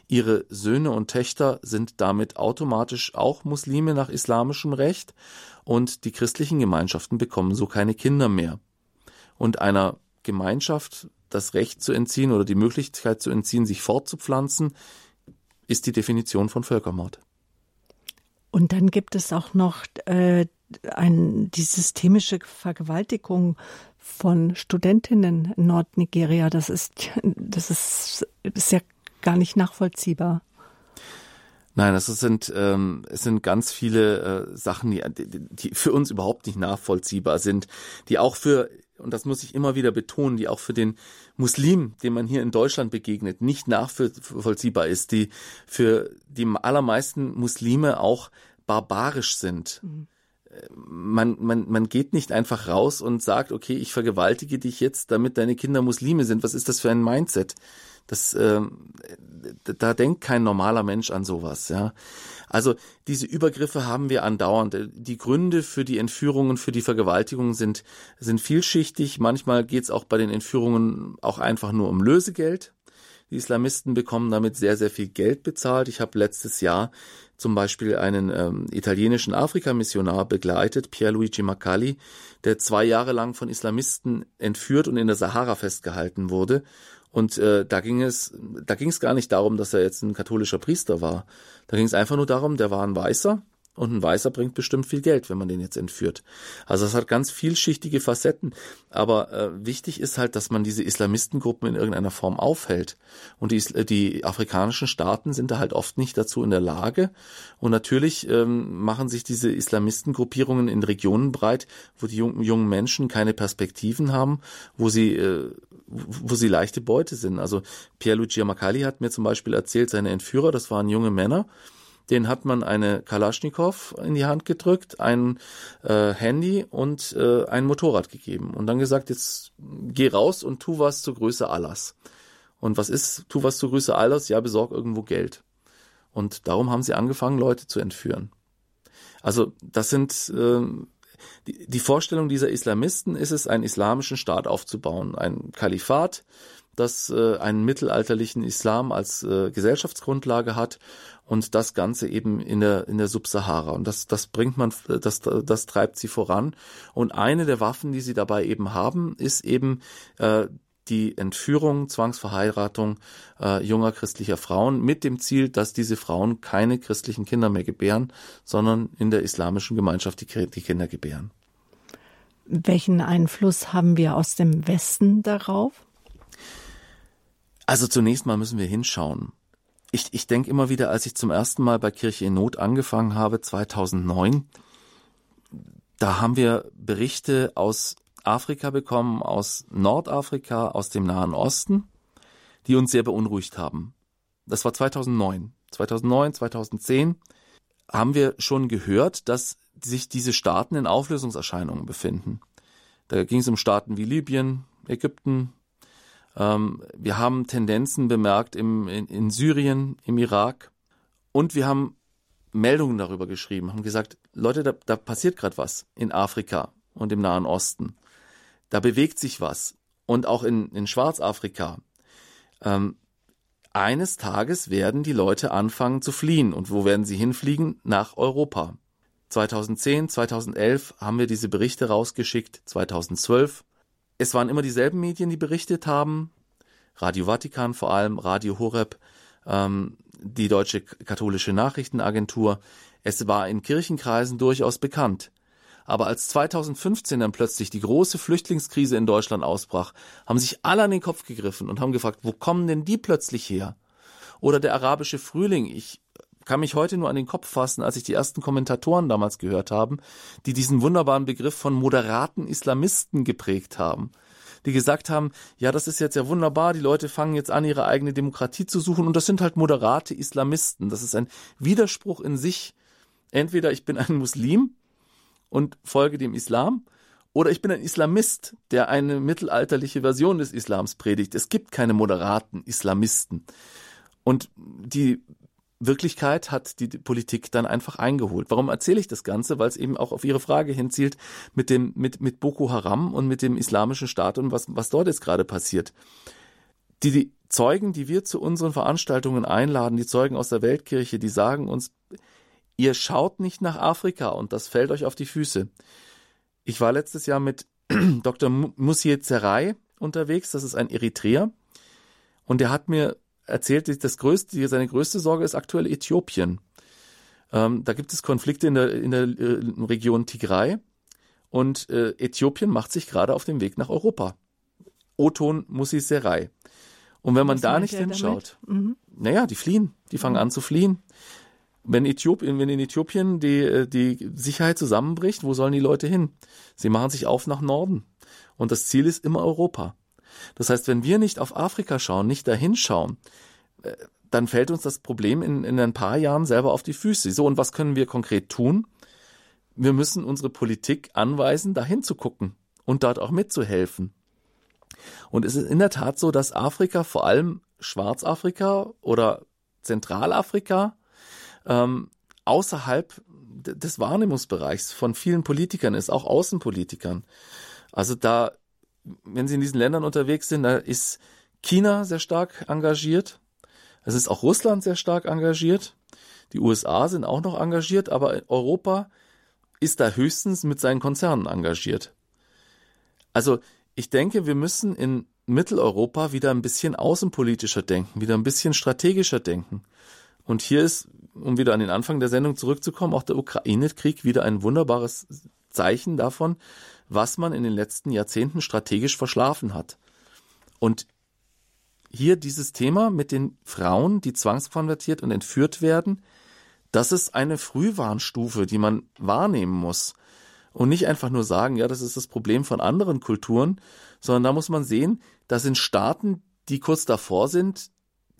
Ihre Söhne und Töchter sind damit automatisch auch Muslime nach islamischem Recht und die christlichen Gemeinschaften bekommen so keine Kinder mehr. Und einer Gemeinschaft das Recht zu entziehen oder die Möglichkeit zu entziehen, sich fortzupflanzen, ist die Definition von Völkermord. Und dann gibt es auch noch äh, ein, die systemische Vergewaltigung von Studentinnen in Nordnigeria. Das ist, das ist, ist ja gar nicht nachvollziehbar. Nein, das sind ähm, es sind ganz viele äh, Sachen, die, die für uns überhaupt nicht nachvollziehbar sind, die auch für und das muss ich immer wieder betonen, die auch für den Muslim, dem man hier in Deutschland begegnet, nicht nachvollziehbar ist, die für die allermeisten Muslime auch barbarisch sind. Mhm. Man, man, man geht nicht einfach raus und sagt, okay, ich vergewaltige dich jetzt, damit deine Kinder Muslime sind. Was ist das für ein Mindset? Das, äh, da denkt kein normaler Mensch an sowas, ja. Also diese Übergriffe haben wir andauernd. Die Gründe für die Entführungen, für die Vergewaltigungen sind, sind vielschichtig. Manchmal geht es auch bei den Entführungen auch einfach nur um Lösegeld. Die Islamisten bekommen damit sehr, sehr viel Geld bezahlt. Ich habe letztes Jahr zum Beispiel einen ähm, italienischen Afrikamissionar begleitet, Pierluigi Maccali, der zwei Jahre lang von Islamisten entführt und in der Sahara festgehalten wurde und äh, da ging es, da ging es gar nicht darum, dass er jetzt ein katholischer Priester war. Da ging es einfach nur darum, der war ein Weißer und ein Weißer bringt bestimmt viel Geld, wenn man den jetzt entführt. Also es hat ganz vielschichtige Facetten. Aber äh, wichtig ist halt, dass man diese Islamistengruppen in irgendeiner Form aufhält. Und die, die afrikanischen Staaten sind da halt oft nicht dazu in der Lage. Und natürlich ähm, machen sich diese Islamistengruppierungen in Regionen breit, wo die jungen, jungen Menschen keine Perspektiven haben, wo sie äh, wo sie leichte Beute sind. Also Pierluigi Macali hat mir zum Beispiel erzählt, seine Entführer, das waren junge Männer, denen hat man eine Kalaschnikow in die Hand gedrückt, ein äh, Handy und äh, ein Motorrad gegeben und dann gesagt, jetzt geh raus und tu was zur Größe Allahs. Und was ist, tu was zur Größe Allahs? Ja, besorg irgendwo Geld. Und darum haben sie angefangen, Leute zu entführen. Also das sind äh, die, die Vorstellung dieser Islamisten ist es, einen islamischen Staat aufzubauen, ein Kalifat, das äh, einen mittelalterlichen Islam als äh, Gesellschaftsgrundlage hat und das Ganze eben in der in der Subsahara und das das bringt man das das treibt sie voran und eine der Waffen, die sie dabei eben haben, ist eben äh, die Entführung, Zwangsverheiratung äh, junger christlicher Frauen mit dem Ziel, dass diese Frauen keine christlichen Kinder mehr gebären, sondern in der islamischen Gemeinschaft die, die Kinder gebären. Welchen Einfluss haben wir aus dem Westen darauf? Also zunächst mal müssen wir hinschauen. Ich, ich denke immer wieder, als ich zum ersten Mal bei Kirche in Not angefangen habe, 2009, da haben wir Berichte aus Afrika bekommen, aus Nordafrika, aus dem Nahen Osten, die uns sehr beunruhigt haben. Das war 2009. 2009, 2010 haben wir schon gehört, dass sich diese Staaten in Auflösungserscheinungen befinden. Da ging es um Staaten wie Libyen, Ägypten. Ähm, wir haben Tendenzen bemerkt im, in, in Syrien, im Irak. Und wir haben Meldungen darüber geschrieben, haben gesagt, Leute, da, da passiert gerade was in Afrika und im Nahen Osten. Da bewegt sich was. Und auch in, in Schwarzafrika. Ähm, eines Tages werden die Leute anfangen zu fliehen. Und wo werden sie hinfliegen? Nach Europa. 2010, 2011 haben wir diese Berichte rausgeschickt, 2012. Es waren immer dieselben Medien, die berichtet haben. Radio Vatikan vor allem, Radio Horeb, ähm, die Deutsche Katholische Nachrichtenagentur. Es war in Kirchenkreisen durchaus bekannt. Aber als 2015 dann plötzlich die große Flüchtlingskrise in Deutschland ausbrach, haben sich alle an den Kopf gegriffen und haben gefragt, wo kommen denn die plötzlich her? Oder der arabische Frühling. Ich kann mich heute nur an den Kopf fassen, als ich die ersten Kommentatoren damals gehört haben, die diesen wunderbaren Begriff von moderaten Islamisten geprägt haben. Die gesagt haben, ja, das ist jetzt ja wunderbar, die Leute fangen jetzt an, ihre eigene Demokratie zu suchen und das sind halt moderate Islamisten. Das ist ein Widerspruch in sich. Entweder ich bin ein Muslim und folge dem Islam, oder ich bin ein Islamist, der eine mittelalterliche Version des Islams predigt. Es gibt keine moderaten Islamisten. Und die Wirklichkeit hat die Politik dann einfach eingeholt. Warum erzähle ich das Ganze? Weil es eben auch auf Ihre Frage hinzielt mit dem, mit, mit Boko Haram und mit dem islamischen Staat und was, was dort jetzt gerade passiert. Die, die Zeugen, die wir zu unseren Veranstaltungen einladen, die Zeugen aus der Weltkirche, die sagen uns, Ihr schaut nicht nach Afrika und das fällt euch auf die Füße. Ich war letztes Jahr mit Dr. Musier Zerai unterwegs, das ist ein Eritreer, und der hat mir erzählt, das größte, seine größte Sorge ist aktuell Äthiopien. Ähm, da gibt es Konflikte in der, in der äh, Region Tigray und äh, Äthiopien macht sich gerade auf den Weg nach Europa. Oton Musi Und wenn man da nicht hinschaut, mhm. naja, die fliehen, die fangen mhm. an zu fliehen. wenn Äthiopien, wenn in Äthiopien die, die Sicherheit zusammenbricht, wo sollen die Leute hin? Sie machen sich auf nach Norden. Und das Ziel ist immer Europa. Das heißt, wenn wir nicht auf Afrika schauen, nicht dahin schauen, äh, dann fällt uns das Problem in, in ein paar Jahren selber auf die Füße. So, und was können wir konkret tun? Wir müssen unsere Politik anweisen, dahin zu gucken und dort auch mitzuhelfen. Und es ist in der Tat so, dass Afrika, vor allem Schwarzafrika oder Zentralafrika, ähm, außerhalb des Wahrnehmungsbereichs von vielen Politikern ist, auch Außenpolitikern. Also da, wenn Sie in diesen Ländern unterwegs sind, da ist China sehr stark engagiert. Es ist auch Russland sehr stark engagiert. Die USA sind auch noch engagiert, aber Europa ist da höchstens mit seinen Konzernen engagiert. Also ich denke, wir müssen in Mitteleuropa wieder ein bisschen außenpolitischer denken, wieder ein bisschen strategischer denken. Und hier ist, um wieder an den Anfang der Sendung zurückzukommen, auch der Ukraine-Krieg wieder ein wunderbares Zeichen davon, was man in den letzten Jahrzehnten strategisch verschlafen hat. Und hier dieses Thema mit den Frauen, die zwangskonvertiert und entführt werden, das ist eine Frühwarnstufe, die man wahrnehmen muss. Und nicht einfach nur sagen, ja, das ist das Problem von anderen Kulturen, sondern da muss man sehen, da sind Staaten, die kurz davor sind,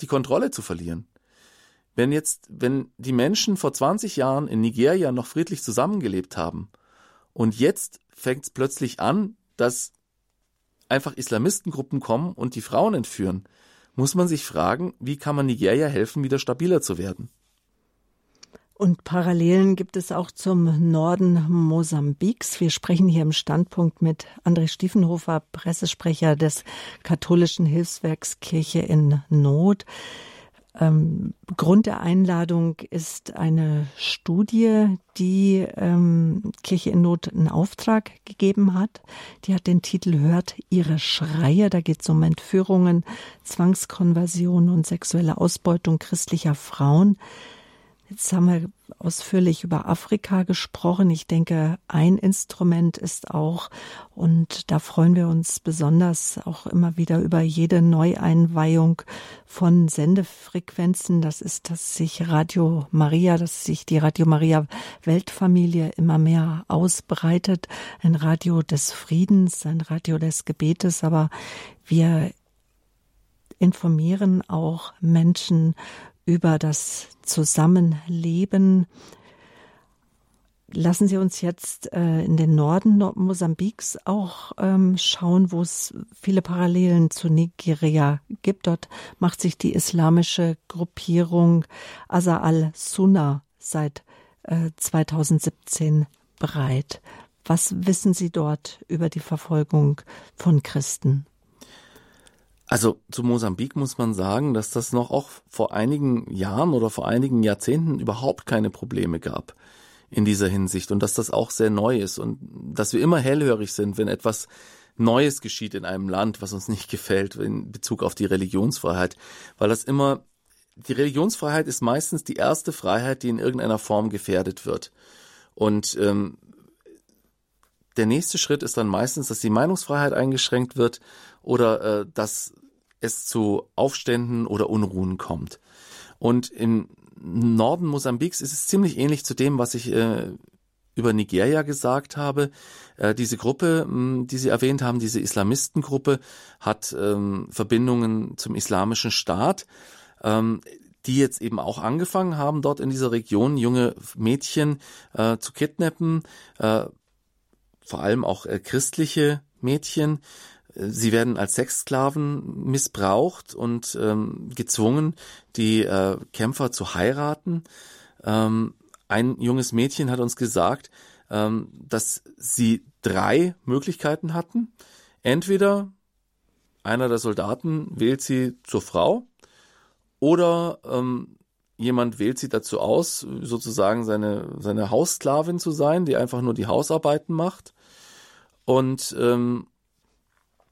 die Kontrolle zu verlieren. Wenn jetzt, wenn die Menschen vor 20 Jahren in Nigeria noch friedlich zusammengelebt haben und jetzt fängt es plötzlich an, dass einfach Islamistengruppen kommen und die Frauen entführen, muss man sich fragen, wie kann man Nigeria helfen, wieder stabiler zu werden? Und Parallelen gibt es auch zum Norden Mosambiks. Wir sprechen hier im Standpunkt mit André Stiefenhofer, Pressesprecher des katholischen Hilfswerks Kirche in Not. Ähm, Grund der Einladung ist eine Studie, die ähm, Kirche in Not einen Auftrag gegeben hat. Die hat den Titel Hört ihre Schreie. Da geht es um Entführungen, Zwangskonversion und sexuelle Ausbeutung christlicher Frauen. Jetzt haben wir ausführlich über Afrika gesprochen. Ich denke, ein Instrument ist auch, und da freuen wir uns besonders auch immer wieder über jede Neueinweihung von Sendefrequenzen. Das ist, dass sich Radio Maria, dass sich die Radio Maria Weltfamilie immer mehr ausbreitet. Ein Radio des Friedens, ein Radio des Gebetes, aber wir informieren auch Menschen über das Zusammenleben. Lassen Sie uns jetzt äh, in den Norden Mosambiks auch ähm, schauen, wo es viele Parallelen zu Nigeria gibt. Dort macht sich die islamische Gruppierung Asa al-Sunna seit äh, 2017 breit. Was wissen Sie dort über die Verfolgung von Christen? Also zu Mosambik muss man sagen, dass das noch auch vor einigen Jahren oder vor einigen Jahrzehnten überhaupt keine Probleme gab in dieser Hinsicht und dass das auch sehr neu ist und dass wir immer hellhörig sind, wenn etwas Neues geschieht in einem Land, was uns nicht gefällt in Bezug auf die Religionsfreiheit, weil das immer die Religionsfreiheit ist meistens die erste Freiheit, die in irgendeiner Form gefährdet wird. Und ähm, der nächste Schritt ist dann meistens, dass die Meinungsfreiheit eingeschränkt wird oder äh, dass es zu Aufständen oder Unruhen kommt. Und im Norden Mosambiks ist es ziemlich ähnlich zu dem, was ich äh, über Nigeria gesagt habe. Äh, diese Gruppe, mh, die Sie erwähnt haben, diese Islamistengruppe, hat ähm, Verbindungen zum Islamischen Staat, ähm, die jetzt eben auch angefangen haben, dort in dieser Region junge Mädchen äh, zu kidnappen, äh, vor allem auch äh, christliche Mädchen, Sie werden als Sexsklaven missbraucht und ähm, gezwungen, die äh, Kämpfer zu heiraten. Ähm, ein junges Mädchen hat uns gesagt, ähm, dass sie drei Möglichkeiten hatten. Entweder einer der Soldaten wählt sie zur Frau oder ähm, jemand wählt sie dazu aus, sozusagen seine, seine Haussklavin zu sein, die einfach nur die Hausarbeiten macht. Und ähm,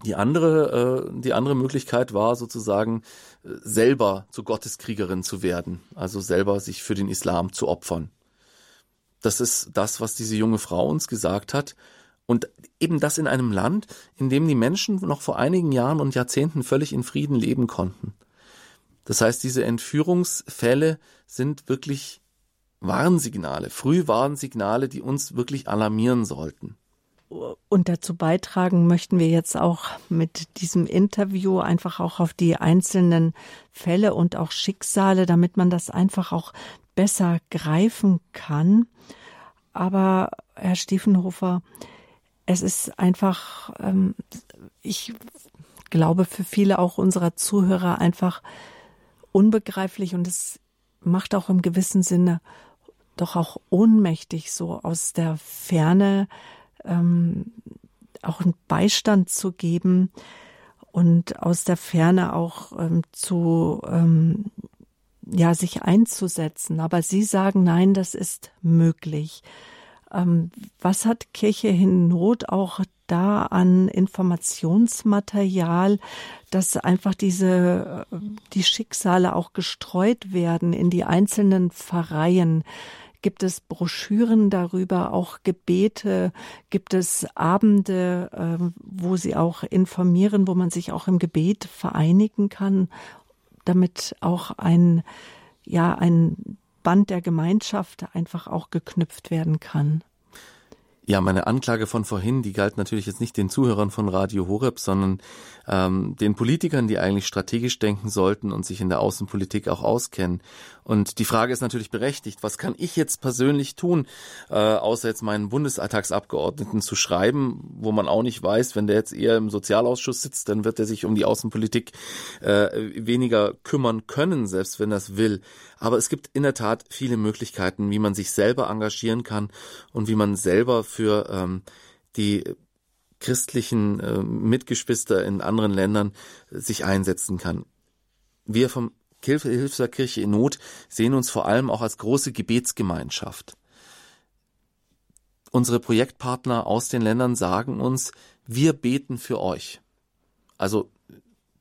die andere, äh, die andere Möglichkeit war sozusagen äh, selber zu Gotteskriegerin zu werden, also selber sich für den Islam zu opfern. Das ist das, was diese junge Frau uns gesagt hat. Und eben das in einem Land, in dem die Menschen noch vor einigen Jahren und Jahrzehnten völlig in Frieden leben konnten. Das heißt, diese Entführungsfälle sind wirklich Warnsignale, Frühwarnsignale, die uns wirklich alarmieren sollten. Und dazu beitragen möchten wir jetzt auch mit diesem Interview einfach auch auf die einzelnen Fälle und auch Schicksale, damit man das einfach auch besser greifen kann. Aber Herr Stiefenhofer, es ist einfach, ähm, ich glaube, für viele auch unserer Zuhörer einfach unbegreiflich und es macht auch im gewissen Sinne doch auch ohnmächtig, so aus der Ferne ähm, auch einen Beistand zu geben und aus der Ferne auch ähm, zu ähm, ja sich einzusetzen. Aber Sie sagen, nein, das ist möglich. Ähm, was hat Kirche in Not auch da an Informationsmaterial, dass einfach diese die Schicksale auch gestreut werden in die einzelnen Pfarreien? Gibt es Broschüren darüber, auch Gebete? Gibt es Abende, äh, wo Sie auch informieren, wo man sich auch im Gebet vereinigen kann, damit auch ein, ja, ein Band der Gemeinschaft einfach auch geknüpft werden kann? Ja, meine Anklage von vorhin, die galt natürlich jetzt nicht den Zuhörern von Radio Horeb, sondern ähm, den Politikern, die eigentlich strategisch denken sollten und sich in der Außenpolitik auch auskennen. Und die Frage ist natürlich berechtigt, was kann ich jetzt persönlich tun, äh, außer jetzt meinen Bundestagsabgeordneten zu schreiben, wo man auch nicht weiß, wenn der jetzt eher im Sozialausschuss sitzt, dann wird er sich um die Außenpolitik äh, weniger kümmern können, selbst wenn es will. Aber es gibt in der Tat viele Möglichkeiten, wie man sich selber engagieren kann und wie man selber für ähm, die christlichen äh, Mitgeschwister in anderen Ländern sich einsetzen kann. Wir vom Hilfswerk Kirche in Not sehen uns vor allem auch als große Gebetsgemeinschaft. Unsere Projektpartner aus den Ländern sagen uns, wir beten für euch. Also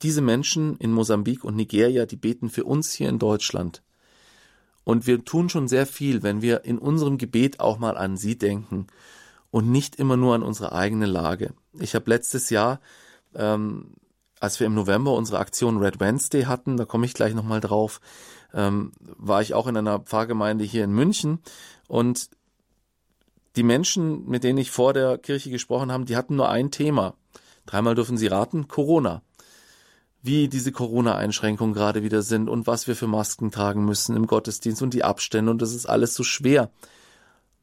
diese Menschen in Mosambik und Nigeria, die beten für uns hier in Deutschland. Und wir tun schon sehr viel, wenn wir in unserem Gebet auch mal an sie denken und nicht immer nur an unsere eigene Lage. Ich habe letztes Jahr, ähm, als wir im November unsere Aktion Red Wednesday hatten, da komme ich gleich nochmal drauf, ähm, war ich auch in einer Pfarrgemeinde hier in München und die Menschen, mit denen ich vor der Kirche gesprochen habe, die hatten nur ein Thema. Dreimal dürfen sie raten, Corona wie diese Corona-Einschränkungen gerade wieder sind und was wir für Masken tragen müssen im Gottesdienst und die Abstände und das ist alles so schwer.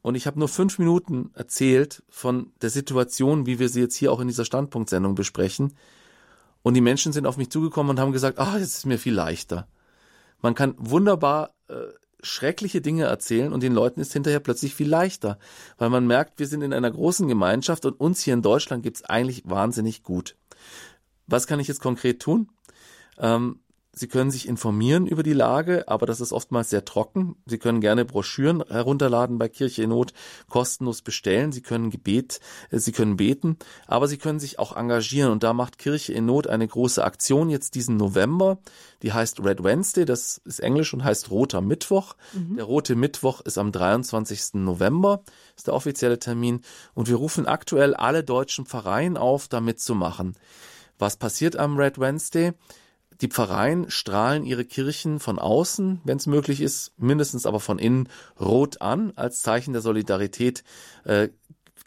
Und ich habe nur fünf Minuten erzählt von der Situation, wie wir sie jetzt hier auch in dieser Standpunktsendung besprechen. Und die Menschen sind auf mich zugekommen und haben gesagt, ah, jetzt ist mir viel leichter. Man kann wunderbar äh, schreckliche Dinge erzählen und den Leuten ist hinterher plötzlich viel leichter, weil man merkt, wir sind in einer großen Gemeinschaft und uns hier in Deutschland gibt's eigentlich wahnsinnig gut. Was kann ich jetzt konkret tun? Ähm, Sie können sich informieren über die Lage, aber das ist oftmals sehr trocken. Sie können gerne Broschüren herunterladen bei Kirche in Not, kostenlos bestellen. Sie können Gebet, äh, Sie können beten, aber Sie können sich auch engagieren. Und da macht Kirche in Not eine große Aktion jetzt diesen November. Die heißt Red Wednesday, das ist Englisch und heißt Roter Mittwoch. Mhm. Der Rote Mittwoch ist am 23. November, ist der offizielle Termin. Und wir rufen aktuell alle deutschen Pfarreien auf, da mitzumachen. Was passiert am Red Wednesday? Die Pfarreien strahlen ihre Kirchen von außen, wenn es möglich ist, mindestens aber von innen rot an, als Zeichen der Solidarität äh,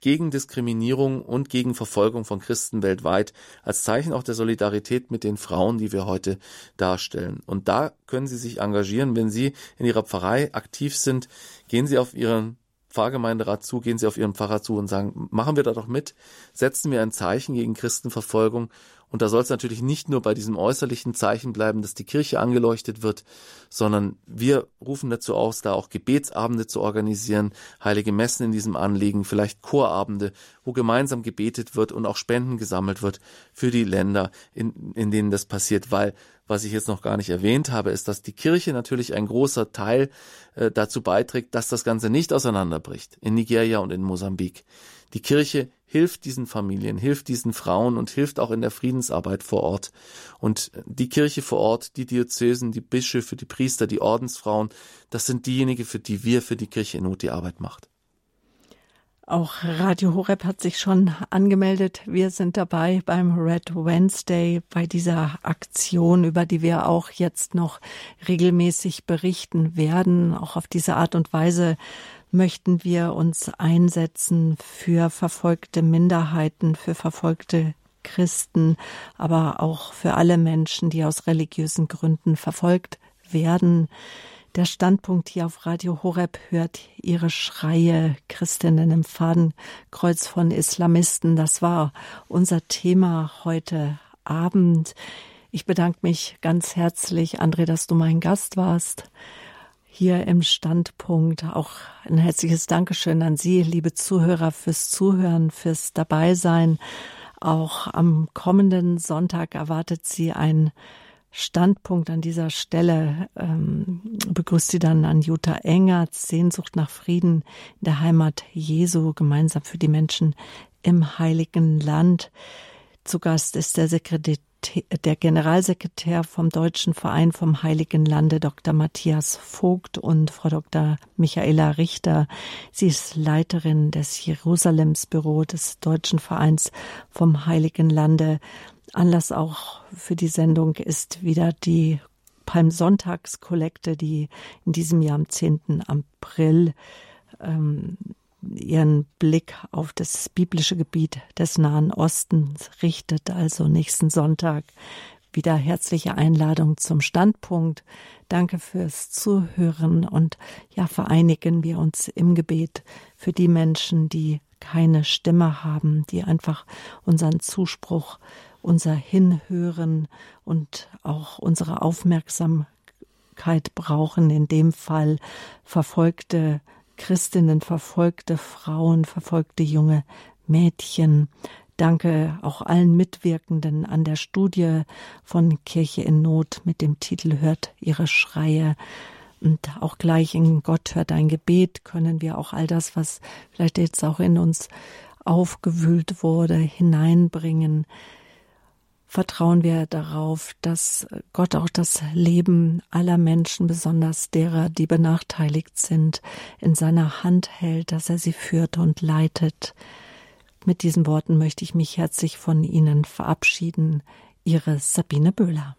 gegen Diskriminierung und gegen Verfolgung von Christen weltweit, als Zeichen auch der Solidarität mit den Frauen, die wir heute darstellen. Und da können Sie sich engagieren, wenn Sie in Ihrer Pfarrei aktiv sind, gehen Sie auf Ihren Pfarrgemeinderat zu, gehen Sie auf Ihren Pfarrer zu und sagen, machen wir da doch mit, setzen wir ein Zeichen gegen Christenverfolgung und da soll es natürlich nicht nur bei diesem äußerlichen Zeichen bleiben, dass die Kirche angeleuchtet wird, sondern wir rufen dazu aus, da auch Gebetsabende zu organisieren, heilige Messen in diesem Anliegen, vielleicht Chorabende, wo gemeinsam gebetet wird und auch Spenden gesammelt wird für die Länder, in, in denen das passiert, weil was ich jetzt noch gar nicht erwähnt habe, ist, dass die Kirche natürlich ein großer Teil äh, dazu beiträgt, dass das Ganze nicht auseinanderbricht in Nigeria und in Mosambik. Die Kirche hilft diesen Familien, hilft diesen Frauen und hilft auch in der Friedensarbeit vor Ort. Und die Kirche vor Ort, die Diözesen, die Bischöfe, die Priester, die Ordensfrauen, das sind diejenigen, für die wir für die Kirche in Not die Arbeit macht. Auch Radio Horeb hat sich schon angemeldet. Wir sind dabei beim Red Wednesday, bei dieser Aktion, über die wir auch jetzt noch regelmäßig berichten werden. Auch auf diese Art und Weise möchten wir uns einsetzen für verfolgte Minderheiten, für verfolgte Christen, aber auch für alle Menschen, die aus religiösen Gründen verfolgt werden. Der Standpunkt hier auf Radio Horeb hört ihre Schreie, Christinnen im Fadenkreuz von Islamisten. Das war unser Thema heute Abend. Ich bedanke mich ganz herzlich, André, dass du mein Gast warst. Hier im Standpunkt auch ein herzliches Dankeschön an Sie, liebe Zuhörer, fürs Zuhören, fürs Dabeisein. Auch am kommenden Sonntag erwartet Sie ein Standpunkt an dieser Stelle ähm, begrüßt sie dann an Jutta Engert, Sehnsucht nach Frieden in der Heimat Jesu, gemeinsam für die Menschen im Heiligen Land. Zu Gast ist der Sekretär der Generalsekretär vom Deutschen Verein vom Heiligen Lande, Dr. Matthias Vogt und Frau Dr. Michaela Richter. Sie ist Leiterin des Jerusalemsbüro des Deutschen Vereins vom Heiligen Lande. Anlass auch für die Sendung ist wieder die Palmsonntagskollekte, die in diesem Jahr am 10. April ähm, ihren Blick auf das biblische Gebiet des Nahen Ostens richtet, also nächsten Sonntag. Wieder herzliche Einladung zum Standpunkt. Danke fürs Zuhören und ja, vereinigen wir uns im Gebet für die Menschen, die keine Stimme haben, die einfach unseren Zuspruch unser Hinhören und auch unsere Aufmerksamkeit brauchen, in dem Fall verfolgte Christinnen, verfolgte Frauen, verfolgte junge Mädchen. Danke auch allen Mitwirkenden an der Studie von Kirche in Not mit dem Titel Hört ihre Schreie. Und auch gleich in Gott hört ein Gebet können wir auch all das, was vielleicht jetzt auch in uns aufgewühlt wurde, hineinbringen vertrauen wir darauf, dass Gott auch das Leben aller Menschen, besonders derer, die benachteiligt sind, in seiner Hand hält, dass er sie führt und leitet. Mit diesen Worten möchte ich mich herzlich von Ihnen verabschieden. Ihre Sabine Böhler.